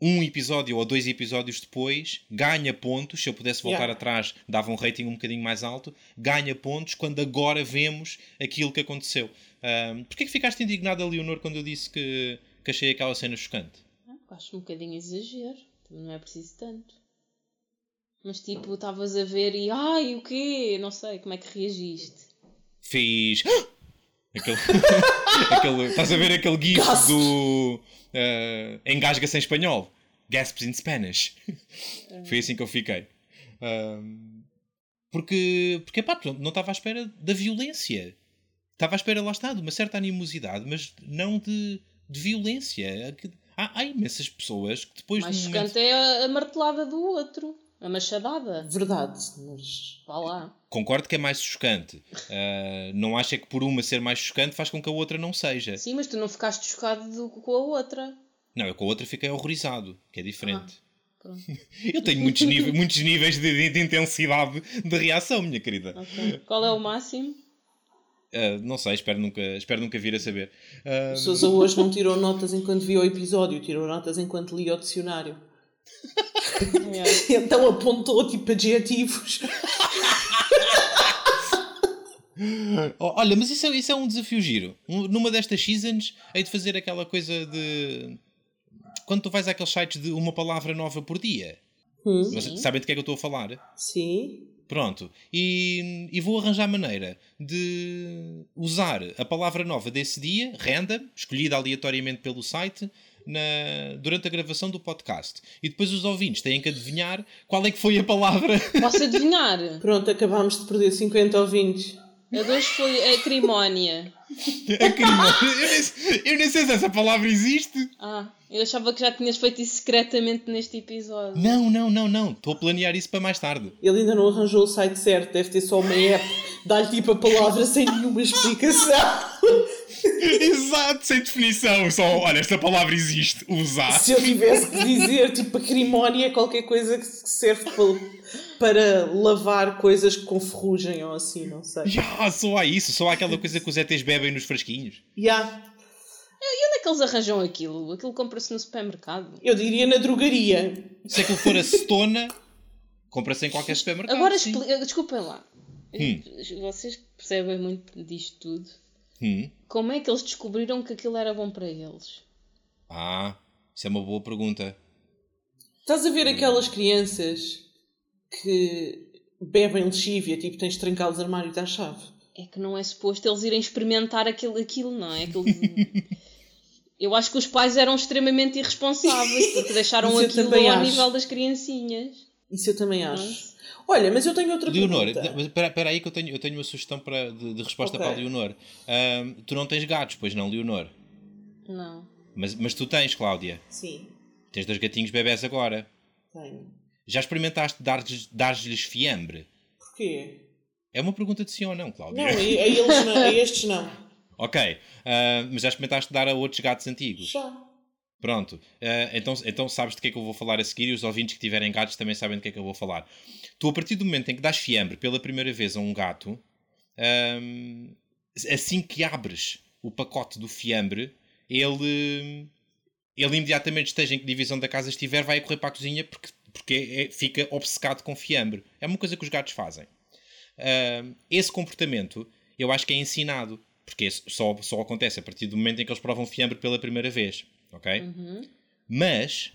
um episódio ou dois episódios depois, ganha pontos. Se eu pudesse voltar yeah. atrás, dava um rating um bocadinho mais alto. Ganha pontos quando agora vemos aquilo que aconteceu. Um, Porquê que ficaste indignada, Leonor, quando eu disse que, que achei aquela cena chocante? Ah, acho um bocadinho exagero. Não é preciso tanto. Mas tipo, estavas a ver e ai, o quê? Não sei, como é que reagiste? Fiz. *gasps* aquele, *laughs* aquele, estás a ver aquele gif do uh, engasga-se em espanhol. Gasps in Spanish. *laughs* Foi assim que eu fiquei. Um, porque, porque pá, não estava à espera da violência. Estava à espera, lá está, de uma certa animosidade, mas não de, de violência. Há, há imensas pessoas que depois. Mais chocante momento... é a martelada do outro. A machadada. Verdade, mas. Vá lá. Concordo que é mais chocante. Uh, não acha que por uma ser mais chocante faz com que a outra não seja. Sim, mas tu não ficaste chocado com a outra. Não, eu com a outra fiquei horrorizado, que é diferente. Ah, *laughs* eu tenho muitos, níveis, muitos níveis de, de, intensidade de reação, minha querida. Okay. Qual é o máximo? Uh, não sei, espero nunca, espero nunca vir a saber. Uh... Sousa hoje não tirou notas enquanto viu o episódio, tirou notas enquanto lia o dicionário. *laughs* *laughs* então apontou tipo adjetivos. *laughs* Olha, mas isso é, isso é um desafio giro. Numa destas seasons, hei de fazer aquela coisa de. Quando tu vais àqueles sites de uma palavra nova por dia. Hum. Sabem de que é que eu estou a falar? Sim. Pronto. E, e, vou arranjar maneira de usar a palavra nova desse dia, random, escolhida aleatoriamente pelo site, na, durante a gravação do podcast. E depois os ouvintes têm que adivinhar qual é que foi a palavra. *laughs* Posso adivinhar? Pronto, acabámos de perder 50 ouvintes. A dois foi acrimónia. Acrimónia? Eu nem, eu nem sei se essa palavra existe. Ah, eu achava que já tinhas feito isso secretamente neste episódio. Não, não, não, não. Estou a planear isso para mais tarde. Ele ainda não arranjou o site certo. Deve ter só uma app. Dá-lhe tipo a palavra sem nenhuma explicação. Exato, sem definição. Só, olha, esta palavra existe. Usar. Se eu tivesse que dizer, tipo, acrimónia é qualquer coisa que serve para, para lavar coisas com ferrugem ou assim, não sei. Yeah, só há isso. Só há aquela coisa que os ETs bebem nos frasquinhos. Já. Yeah. E onde é que eles arranjam aquilo? Aquilo compra-se no supermercado? Eu diria na drogaria. Se aquilo for a cetona, compra-se em qualquer supermercado. Agora, desculpem lá. Hum. Vocês percebem muito disto tudo. Hum. Como é que eles descobriram que aquilo era bom para eles? Ah, isso é uma boa pergunta. Estás a ver aquelas crianças que bebem lexívia, tipo tens de trancar os armários à chave? É que não é suposto eles irem experimentar aquilo, aquilo não é? Aquilo... *laughs* eu acho que os pais eram extremamente irresponsáveis porque *laughs* deixaram aquilo ao acho. nível das criancinhas. Isso eu também acho. Olha, mas eu tenho outra Leonor, pergunta. espera aí que eu tenho, eu tenho uma sugestão para, de, de resposta okay. para a Leonor. Um, tu não tens gatos, pois não, Leonor? Não. Mas, mas tu tens, Cláudia? Sim. Tens dois gatinhos bebés agora? Tenho. Já experimentaste dar-lhes dar fiambre? Porquê? É uma pergunta de sim ou não, Cláudia. Não, a, eles não, a *laughs* estes não. ok. Uh, mas já experimentaste dar a outros gatos antigos? Já. Pronto. Uh, então, então sabes de que é que eu vou falar a seguir e os ouvintes que tiverem gatos também sabem de que é que eu vou falar. Tu, a partir do momento em que dás fiambre pela primeira vez a um gato, um, assim que abres o pacote do fiambre, ele, ele imediatamente esteja em que divisão da casa estiver, vai correr para a cozinha porque, porque é, fica obcecado com fiambre. É uma coisa que os gatos fazem. Um, esse comportamento eu acho que é ensinado, porque só, só acontece a partir do momento em que eles provam fiambre pela primeira vez ok? Uhum. Mas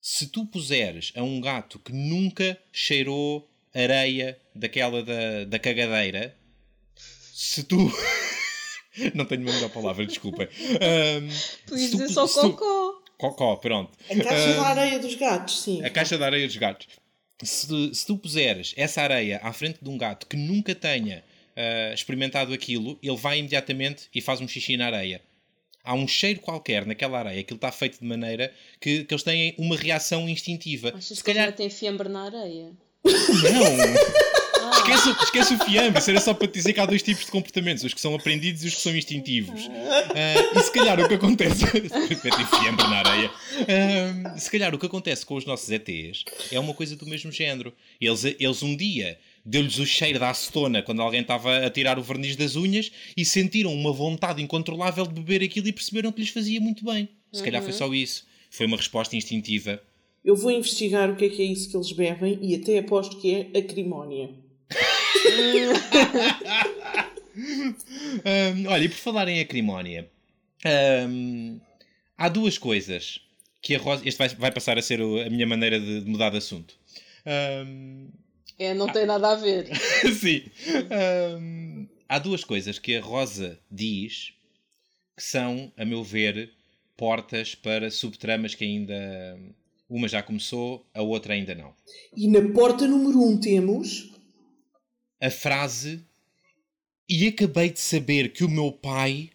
se tu puseres a um gato que nunca cheirou areia daquela da, da cagadeira, se tu *laughs* Não tenho uma melhor palavra, desculpem. Um, Podias dizer só cocó. Cocó, pronto. A caixa um, da areia dos gatos, sim. A caixa da areia dos gatos. Se, se tu puseres essa areia à frente de um gato que nunca tenha uh, experimentado aquilo, ele vai imediatamente e faz um xixi na areia. Há um cheiro qualquer naquela areia, aquilo está feito de maneira que, que eles têm uma reação instintiva. Achas Se que calhar tem fiambre na areia? Não! Esquece, esquece o fiambre, isso era só para te dizer que há dois tipos de comportamentos, os que são aprendidos e os que são instintivos. Uh, e se calhar o que acontece. *laughs* fiambre na areia. Uh, se calhar o que acontece com os nossos ETs é uma coisa do mesmo género. Eles, eles um dia deu-lhes o cheiro da acetona quando alguém estava a tirar o verniz das unhas e sentiram uma vontade incontrolável de beber aquilo e perceberam que lhes fazia muito bem. Se calhar foi só isso. Foi uma resposta instintiva. Eu vou investigar o que é que é isso que eles bebem e até aposto que é acrimónia. um, *laughs* olha, e por falar em acrimónia, um, há duas coisas que a Rosa. Este vai, vai passar a ser a minha maneira de, de mudar de assunto. Um, é, não tem nada a ver. *laughs* Sim. Um, há duas coisas que a Rosa diz que são, a meu ver, portas para subtramas que ainda. Uma já começou, a outra ainda não. E na porta número um temos. A frase. E acabei de saber que o meu pai.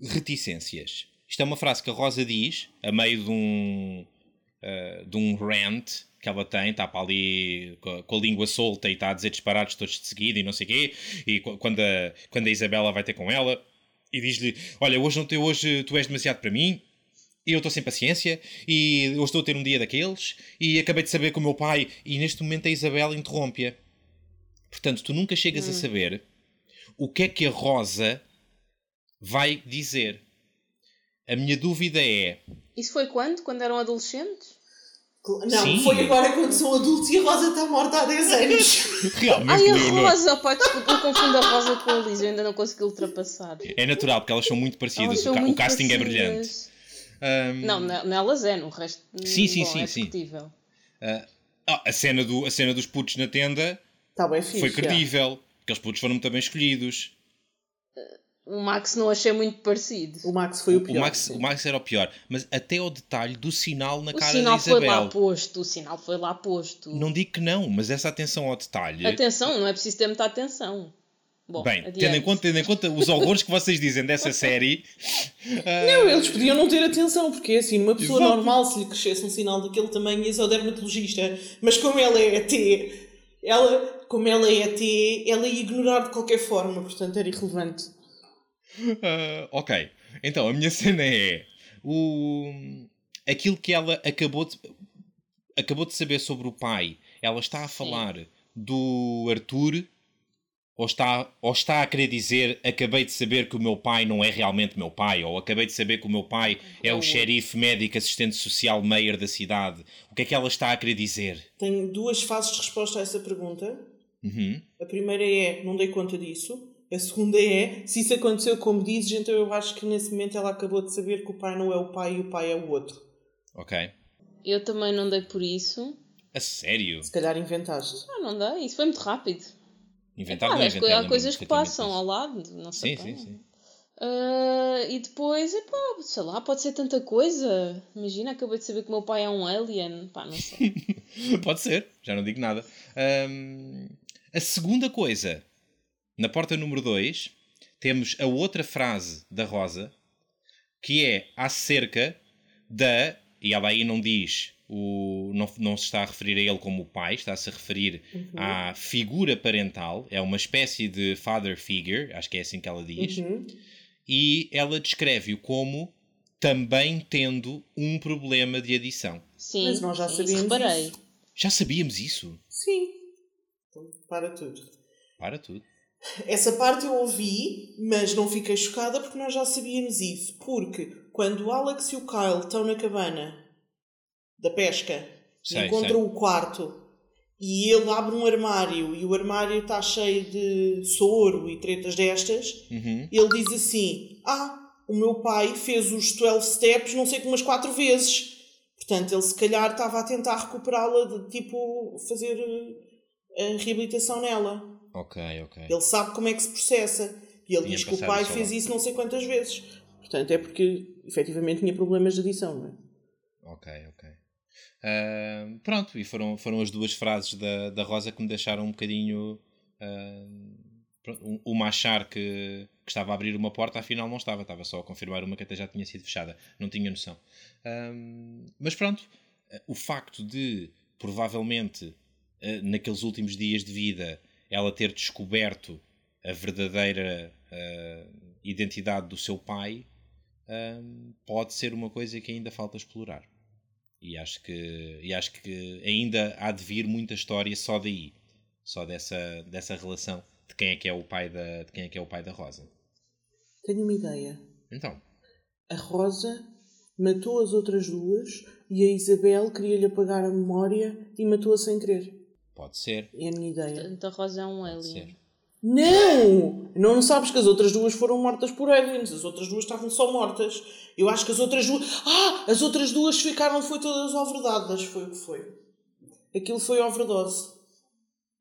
Reticências. Isto é uma frase que a Rosa diz a meio de um. Uh, de um rant que ela tem, está para ali com a, língua solta e está a dizer disparados todos de seguida e não sei o quê, e quando a, quando a Isabela vai ter com ela e diz-lhe, olha, hoje, não te, hoje tu és demasiado para mim, e eu estou sem paciência, e eu estou a ter um dia daqueles, e acabei de saber com o meu pai, e neste momento a Isabela interrompe-a. Portanto, tu nunca chegas hum. a saber o que é que a Rosa vai dizer. A minha dúvida é... Isso foi quando? Quando eram adolescentes? Não, Sim. foi agora quando são adultos e a Rosa está morta há 10 anos. *laughs* Realmente. Ai, a Rosa, pá, desculpa, eu confundo a Rosa com a Lisa, eu ainda não consegui ultrapassar. É natural, porque elas são muito parecidas, são o, ca muito o, casting é parecidas. é brilhante. Um... Não, nelas é, no resto. Sim, sim, bom, sim. É sim. Uh, a, cena do, a cena dos putos na tenda tá bem fixe, foi credível. É. Aqueles putos foram muito bem escolhidos. O Max não achei muito parecido. O Max foi o pior. O Max, o Max era o pior. Mas até o detalhe do sinal na o cara da Isabel. O sinal foi lá posto. O sinal foi lá posto. Não digo que não, mas essa atenção ao detalhe... Atenção, não é preciso ter muita atenção. Bom, Bem, tendo em, conta, tendo em conta os horrores que vocês dizem dessa série... *laughs* Não, uh... eles podiam não ter atenção, porque é assim, uma pessoa Exato. normal, se lhe crescesse um sinal daquele tamanho, ia ao dermatologista. Mas como ela é ET, ela, como ela é ET, ela ia ignorar de qualquer forma, portanto era irrelevante. Uh, *laughs* ok. Então, a minha *laughs* cena é o... aquilo que ela acabou de, acabou de saber sobre o pai. Ela está a falar Sim. do Arthur ou está, ou está a querer dizer acabei de saber que o meu pai não é realmente meu pai, ou acabei de saber que o meu pai é o xerife médico assistente social mayor da cidade. O que é que ela está a querer dizer? Tenho duas fases de resposta a essa pergunta. Uhum. A primeira é não dei conta disso. A segunda é, se isso aconteceu como dizes, então eu acho que nesse momento ela acabou de saber que o pai não é o pai e o pai é o outro. Ok. Eu também não dei por isso. A sério? Se calhar inventaste. Não, não dei. Isso foi muito rápido. Inventar não inventei, Há coisas que passam ao lado, não sei. Sim, sim, sim. Uh, e depois, epá, sei lá, pode ser tanta coisa. Imagina, acabei de saber que o meu pai é um alien. Pá, não sei. *laughs* pode ser, já não digo nada. Um, a segunda coisa na porta número 2, temos a outra frase da Rosa, que é acerca da. E ela aí não diz. O, não, não se está a referir a ele como o pai, está-se a referir uhum. à figura parental, é uma espécie de father figure, acho que é assim que ela diz, uhum. e ela descreve-o como também tendo um problema de adição. Sim, mas nós já sabíamos isso. Já sabíamos isso? Sim. Então, para tudo. Para tudo. Essa parte eu ouvi, mas não fiquei chocada porque nós já sabíamos isso. Porque quando o Alex e o Kyle estão na cabana da pesca sei, encontram sei. o quarto e ele abre um armário e o armário está cheio de soro e tretas destas, uhum. ele diz assim: Ah, o meu pai fez os 12 steps não sei umas quatro vezes. Portanto, ele se calhar estava a tentar recuperá-la, de tipo, fazer eh, a reabilitação nela. Ok, ok. Ele sabe como é que se processa. E ele Tinha diz que o pai fez isso não sei quantas vezes. Portanto, é porque efetivamente tinha problemas de adição, não é? Ok, ok. Ah, pronto, e foram, foram as duas frases da, da Rosa que me deixaram um bocadinho. um- uma achar que, que estava a abrir uma porta, afinal não estava, estava só a confirmar uma que até já tinha sido fechada, não tinha noção. Mas pronto, ah, o facto de provavelmente ah, naqueles últimos dias de vida ela ter descoberto a verdadeira ah, identidade do seu pai ah, pode ser uma coisa que ainda falta explorar. E acho que, e acho que ainda há de vir muita história só daí. Só dessa, dessa relação de quem é que é o pai da, de quem é que é o pai da Rosa. Tenho uma ideia. Então, A Rosa matou as outras duas e a Isabel queria-lhe apagar a memória e matou-a sem querer. Pode ser. É a minha ideia. Portanto, a Rosa é um Pode alien. ser. Não! Não sabes que as outras duas foram mortas por aliens. As outras duas estavam só mortas. Eu acho que as outras duas. Ah! As outras duas ficaram, foi todas overdadas. Foi o que foi. Aquilo foi overdose.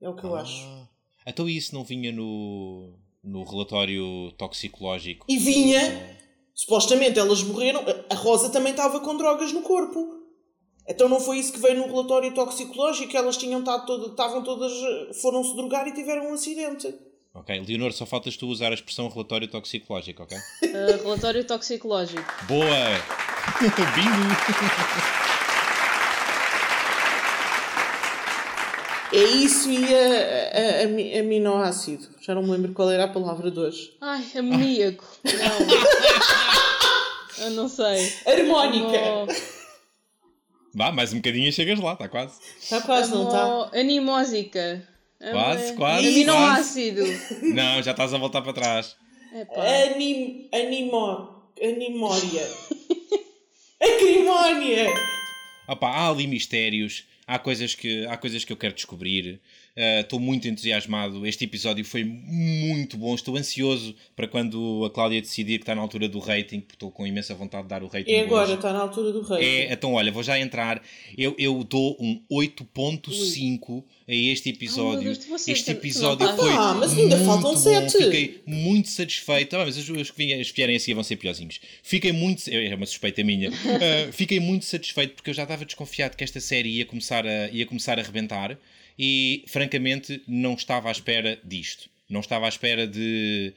É o que eu acho. Ah, então isso não vinha no, no relatório toxicológico? E vinha. Supostamente elas morreram. A Rosa também estava com drogas no corpo. Então não foi isso que veio no relatório toxicológico? Elas tinham estado todas, estavam todas. foram-se drogar e tiveram um acidente. Ok, Leonor, só faltas tu usar a expressão relatório toxicológico, ok? Uh, relatório toxicológico. Boa! *laughs* Bingo! É isso e a, a, a, mi- aminoácido. Já não me lembro qual era a palavra de hoje. Ai, amoníaco. *laughs* Não. Eu não sei. Harmónica. Vá, mais um bocadinho e chegas lá, está quase. Está quase, não tá? está? Animósica. Quase, quase, Aminoácido. *laughs* Não, já estás a voltar para trás. Epá. Anim, animo, animória. *laughs* Acrimónia. Opa, há ali mistérios, há coisas que, há coisas que eu quero descobrir. Estou muito entusiasmado. Este episódio foi muito bom. Estou ansioso para quando a Cláudia decidir que está na altura do rating, porque estou com imensa vontade de dar o rating. É agora, hoje. está na altura do rei. É, então, olha, vou já entrar. Eu, eu dou um 8.5 a este episódio. Deus, você- este episódio foi. Ah, mas ainda muito faltam bom. sete. Fiquei muito satisfeito. Ah, mas as, as que vierem a seguir vão ser piorzinhos. Fiquei muito. É uma suspeita minha. *laughs* Ah, fiquei muito satisfeito porque eu já estava desconfiado que esta série ia começar a, ia começar a rebentar e, francamente, não estava à espera disto. Não estava à espera de.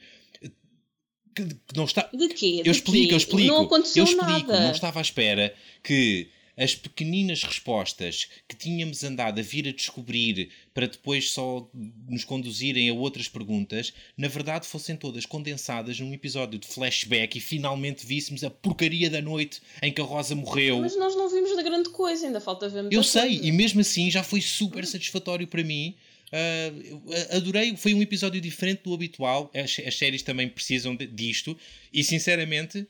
que- que não está, De quê? De eu explico, quê? eu explico. Não aconteceu eu explico. nada. Não estava à espera que as pequeninas respostas que tínhamos andado a vir a descobrir para depois só nos conduzirem a outras perguntas, na verdade fossem todas condensadas num episódio de flashback e finalmente víssemos a porcaria da noite em que a Rosa morreu. Mas nós não vimos de grande coisa, ainda falta ver muita Eu sei, coisa. e mesmo assim já foi super satisfatório para mim. Eu adorei, foi um episódio diferente do habitual. As, as séries também precisam de- disto, e sinceramente,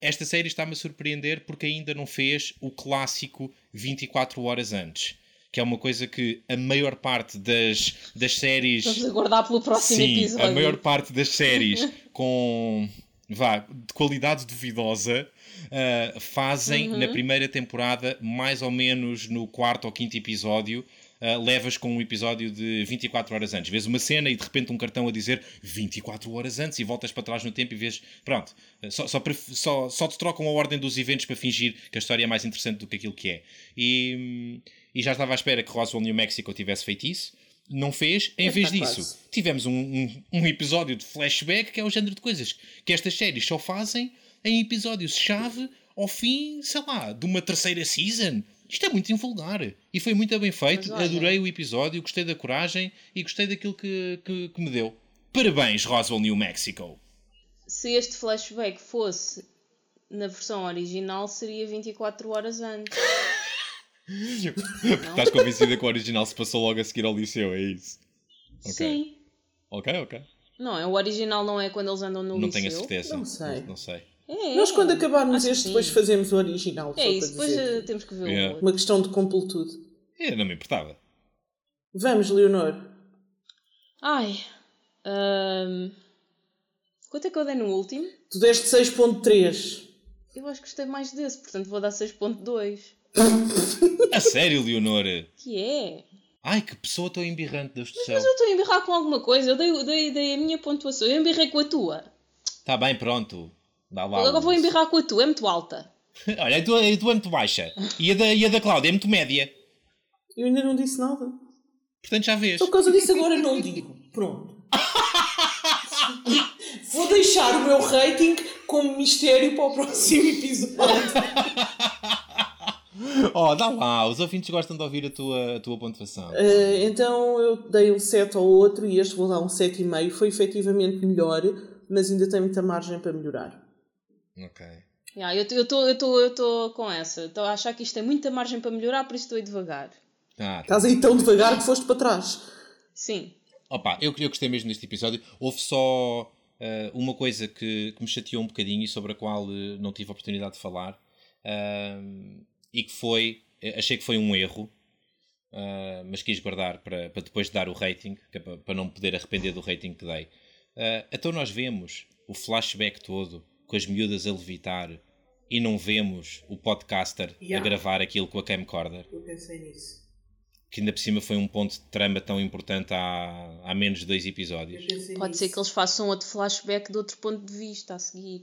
esta série está-me a surpreender porque ainda não fez o clássico 24 horas antes. Que é uma coisa que a maior parte das, das séries. Vamos aguardar pelo próximo Sim, episódio. a maior parte das séries *laughs* com vá, de qualidade duvidosa ah, fazem Uhum. na primeira temporada, mais ou menos no quarto ou quinto episódio, ah, levas com um episódio de 24 horas antes. Vês uma cena e de repente um cartão a dizer 24 horas antes e voltas para trás no tempo e vês. Pronto, só, só, pref- só, só te trocam a ordem dos eventos para fingir que a história é mais interessante do que aquilo que é. E, e já estava à espera que Roswell, New Mexico tivesse feito isso. Não fez, em vez disso, quase. tivemos um, um, um episódio de flashback que é o género de coisas que estas séries só fazem em episódios-chave ao fim, sei lá, de uma terceira season. Isto é muito invulgar. E foi muito bem feito. Olha- Adorei o episódio, gostei da coragem e gostei daquilo que, que, que me deu. Parabéns, Roswell, New Mexico. Se este flashback fosse na versão original, seria 24 horas antes. *laughs* Estás convencida que o original se passou logo a seguir ao liceu, é isso? Ok. Sim. Ok, ok. Não, é o original não é quando eles andam no não liceu. tenho a certeza. Não sei. Não, não sei. É, Nós, quando acabarmos Acho que este, depois fazemos o original. É isso, depois dizer. eh, temos que ver Yeah. Uma questão de completude. Eu não me importava. Vamos, Leonor. Ai. ahm, Quanto é que eu dei no último? Tu deste 6.3. Eu acho que gostei mais desse, portanto vou dar 6.2. *laughs* A sério, Leonor? Que é? Ai, que pessoa tão embirrante, Deus do céu. Mas eu estou a embirrar com alguma coisa. Eu dei, dei, dei a minha pontuação. Eu embirrei com a tua. Está bem, pronto. Dá lá. Agora o- vou embirrar com a tua. É muito alta. *laughs* Olha, a tua, a tua é muito baixa. E a da, e a da Cláudia é muito média. Eu ainda não disse nada. Portanto, já vês. Por causa disso agora não digo. Pronto. *laughs* Vou deixar o meu rating como mistério para o próximo episódio. *laughs* Oh, dá lá. Os ouvintes gostam de ouvir a tua, a tua pontuação. Eh, então eu dei um 7 ao outro e este vou dar um 7,5. Foi efetivamente melhor, mas ainda tem muita margem para melhorar. Ok. Yeah, eu estou eu tô, eu tô com essa. Estou a achar que isto tem muita margem para melhorar, por isso estou aí devagar. Ah, Estás aí tão devagar que foste para trás. Sim. Opa, eu, eu gostei mesmo deste episódio. Houve só eh, uma coisa que, que me chateou um bocadinho e sobre a qual eh, não tive a oportunidade de falar. ahm, e que foi, achei que foi um erro, mas quis guardar para, para depois de dar o rating, é para, para não me poder arrepender do rating que dei. Então nós vemos o flashback todo com as miúdas a levitar e não vemos o podcaster a Yeah. gravar aquilo com a camcorder Eu pensei nisso. que ainda por cima foi um ponto de trama tão importante há, há menos de dois episódios. Pode ser que eles façam outro flashback de outro ponto de vista a seguir.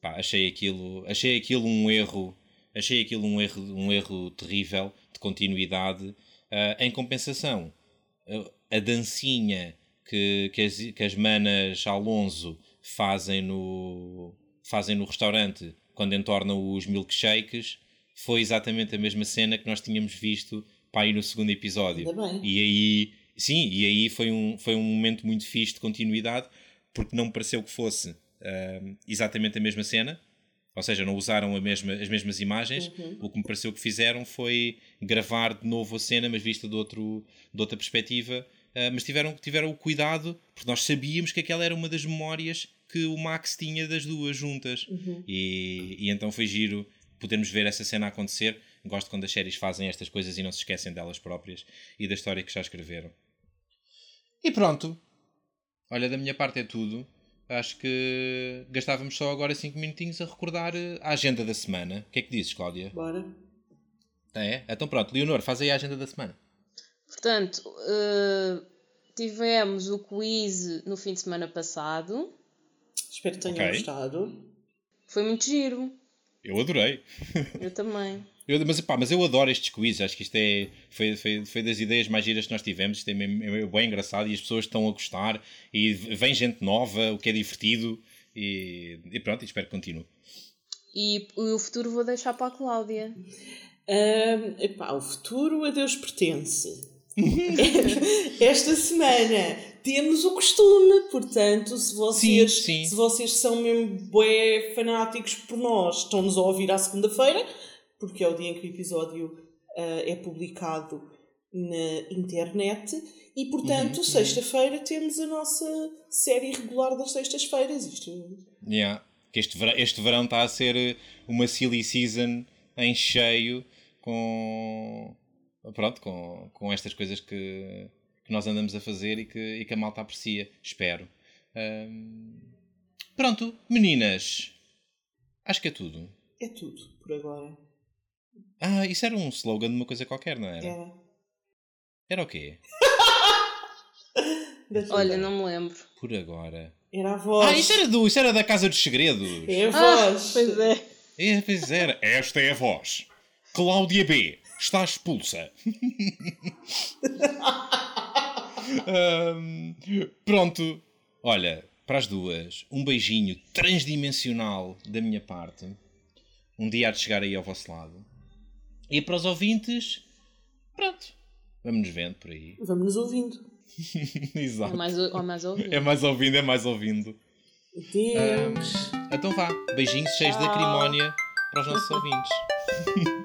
Pá, achei aquilo, achei aquilo um erro, achei aquilo um erro, um erro terrível de continuidade. Ah, em compensação, a, a dancinha que, que, as, que as manas Alonso fazem no, fazem no restaurante quando entornam os milkshakes foi exatamente a mesma cena que nós tínhamos visto para aí no segundo episódio. E aí, sim, e aí foi um, foi um momento muito fixe de continuidade porque não me pareceu que fosse ah, exatamente a mesma cena. Ou seja, não usaram a mesma, as mesmas imagens. O que me pareceu que fizeram foi gravar de novo a cena, mas vista de, outro, de outra perspectiva. Ah, mas tiveram, tiveram o cuidado, porque nós sabíamos que aquela era uma das memórias que o Max tinha das duas juntas. E, e então foi giro podermos ver essa cena acontecer. Gosto quando as séries fazem estas coisas e não se esquecem delas próprias e da história que já escreveram. E pronto. Olha, da minha parte é tudo. Acho que gastávamos só agora 5 minutinhos a recordar eh, a agenda da semana. O que é que dizes, Cláudia? Bora. É? Então pronto, Leonor, faz aí a agenda da semana. Portanto, eh, tivemos o quiz no fim de semana passado. Espero que tenham Ok. gostado. Foi muito giro. Eu adorei. *laughs* Eu também. Eu, mas, pá, mas eu adoro estes quizzes. Acho que isto é, foi, foi, foi das ideias mais giras que nós tivemos. Isto é, é bem engraçado e as pessoas estão a gostar. E vem gente nova, o que é divertido. E, e pronto, espero que continue. E o futuro vou deixar para a Cláudia. Ahm, epá, o futuro a Deus pertence. *laughs* *laughs* Esta semana temos o costume, portanto, se vocês, Sim, sim. Se vocês são mesmo bué fanáticos por nós, estão-nos a ouvir à segunda-feira, porque é o dia em que o episódio ah, é publicado na internet, e portanto, sexta-feira temos a nossa série regular das sextas-feiras. Isto Yeah. Este, verão, este verão está a ser eh, uma silly season em cheio com pronto, com, com estas coisas que, que nós andamos a fazer e que, e que a malta aprecia, espero. Pronto, meninas, acho que é tudo. é tudo por agora. Ah, isso era um slogan de uma coisa qualquer, não era? Era. Era o quê? *laughs* Olha, não me lembro. Por agora. Era a voz. Ah, isso era, do, isso era da Casa dos Segredos. É a Ah, voz. pois é. É, pois era. Esta é a voz. Cláudia B. Está expulsa. *laughs* Ahm, pronto. Olha, para as duas, um beijinho transdimensional da minha parte. Um dia há de chegar aí ao vosso lado. E para os ouvintes, pronto. Vamos nos vendo por aí. Vamos nos ouvindo. *laughs* É Exato. mais, ou mais ouvido. É mais ouvindo, é mais ouvindo. Deus. Então vá. Beijinhos cheios de acrimónia para os nossos ouvintes. *laughs*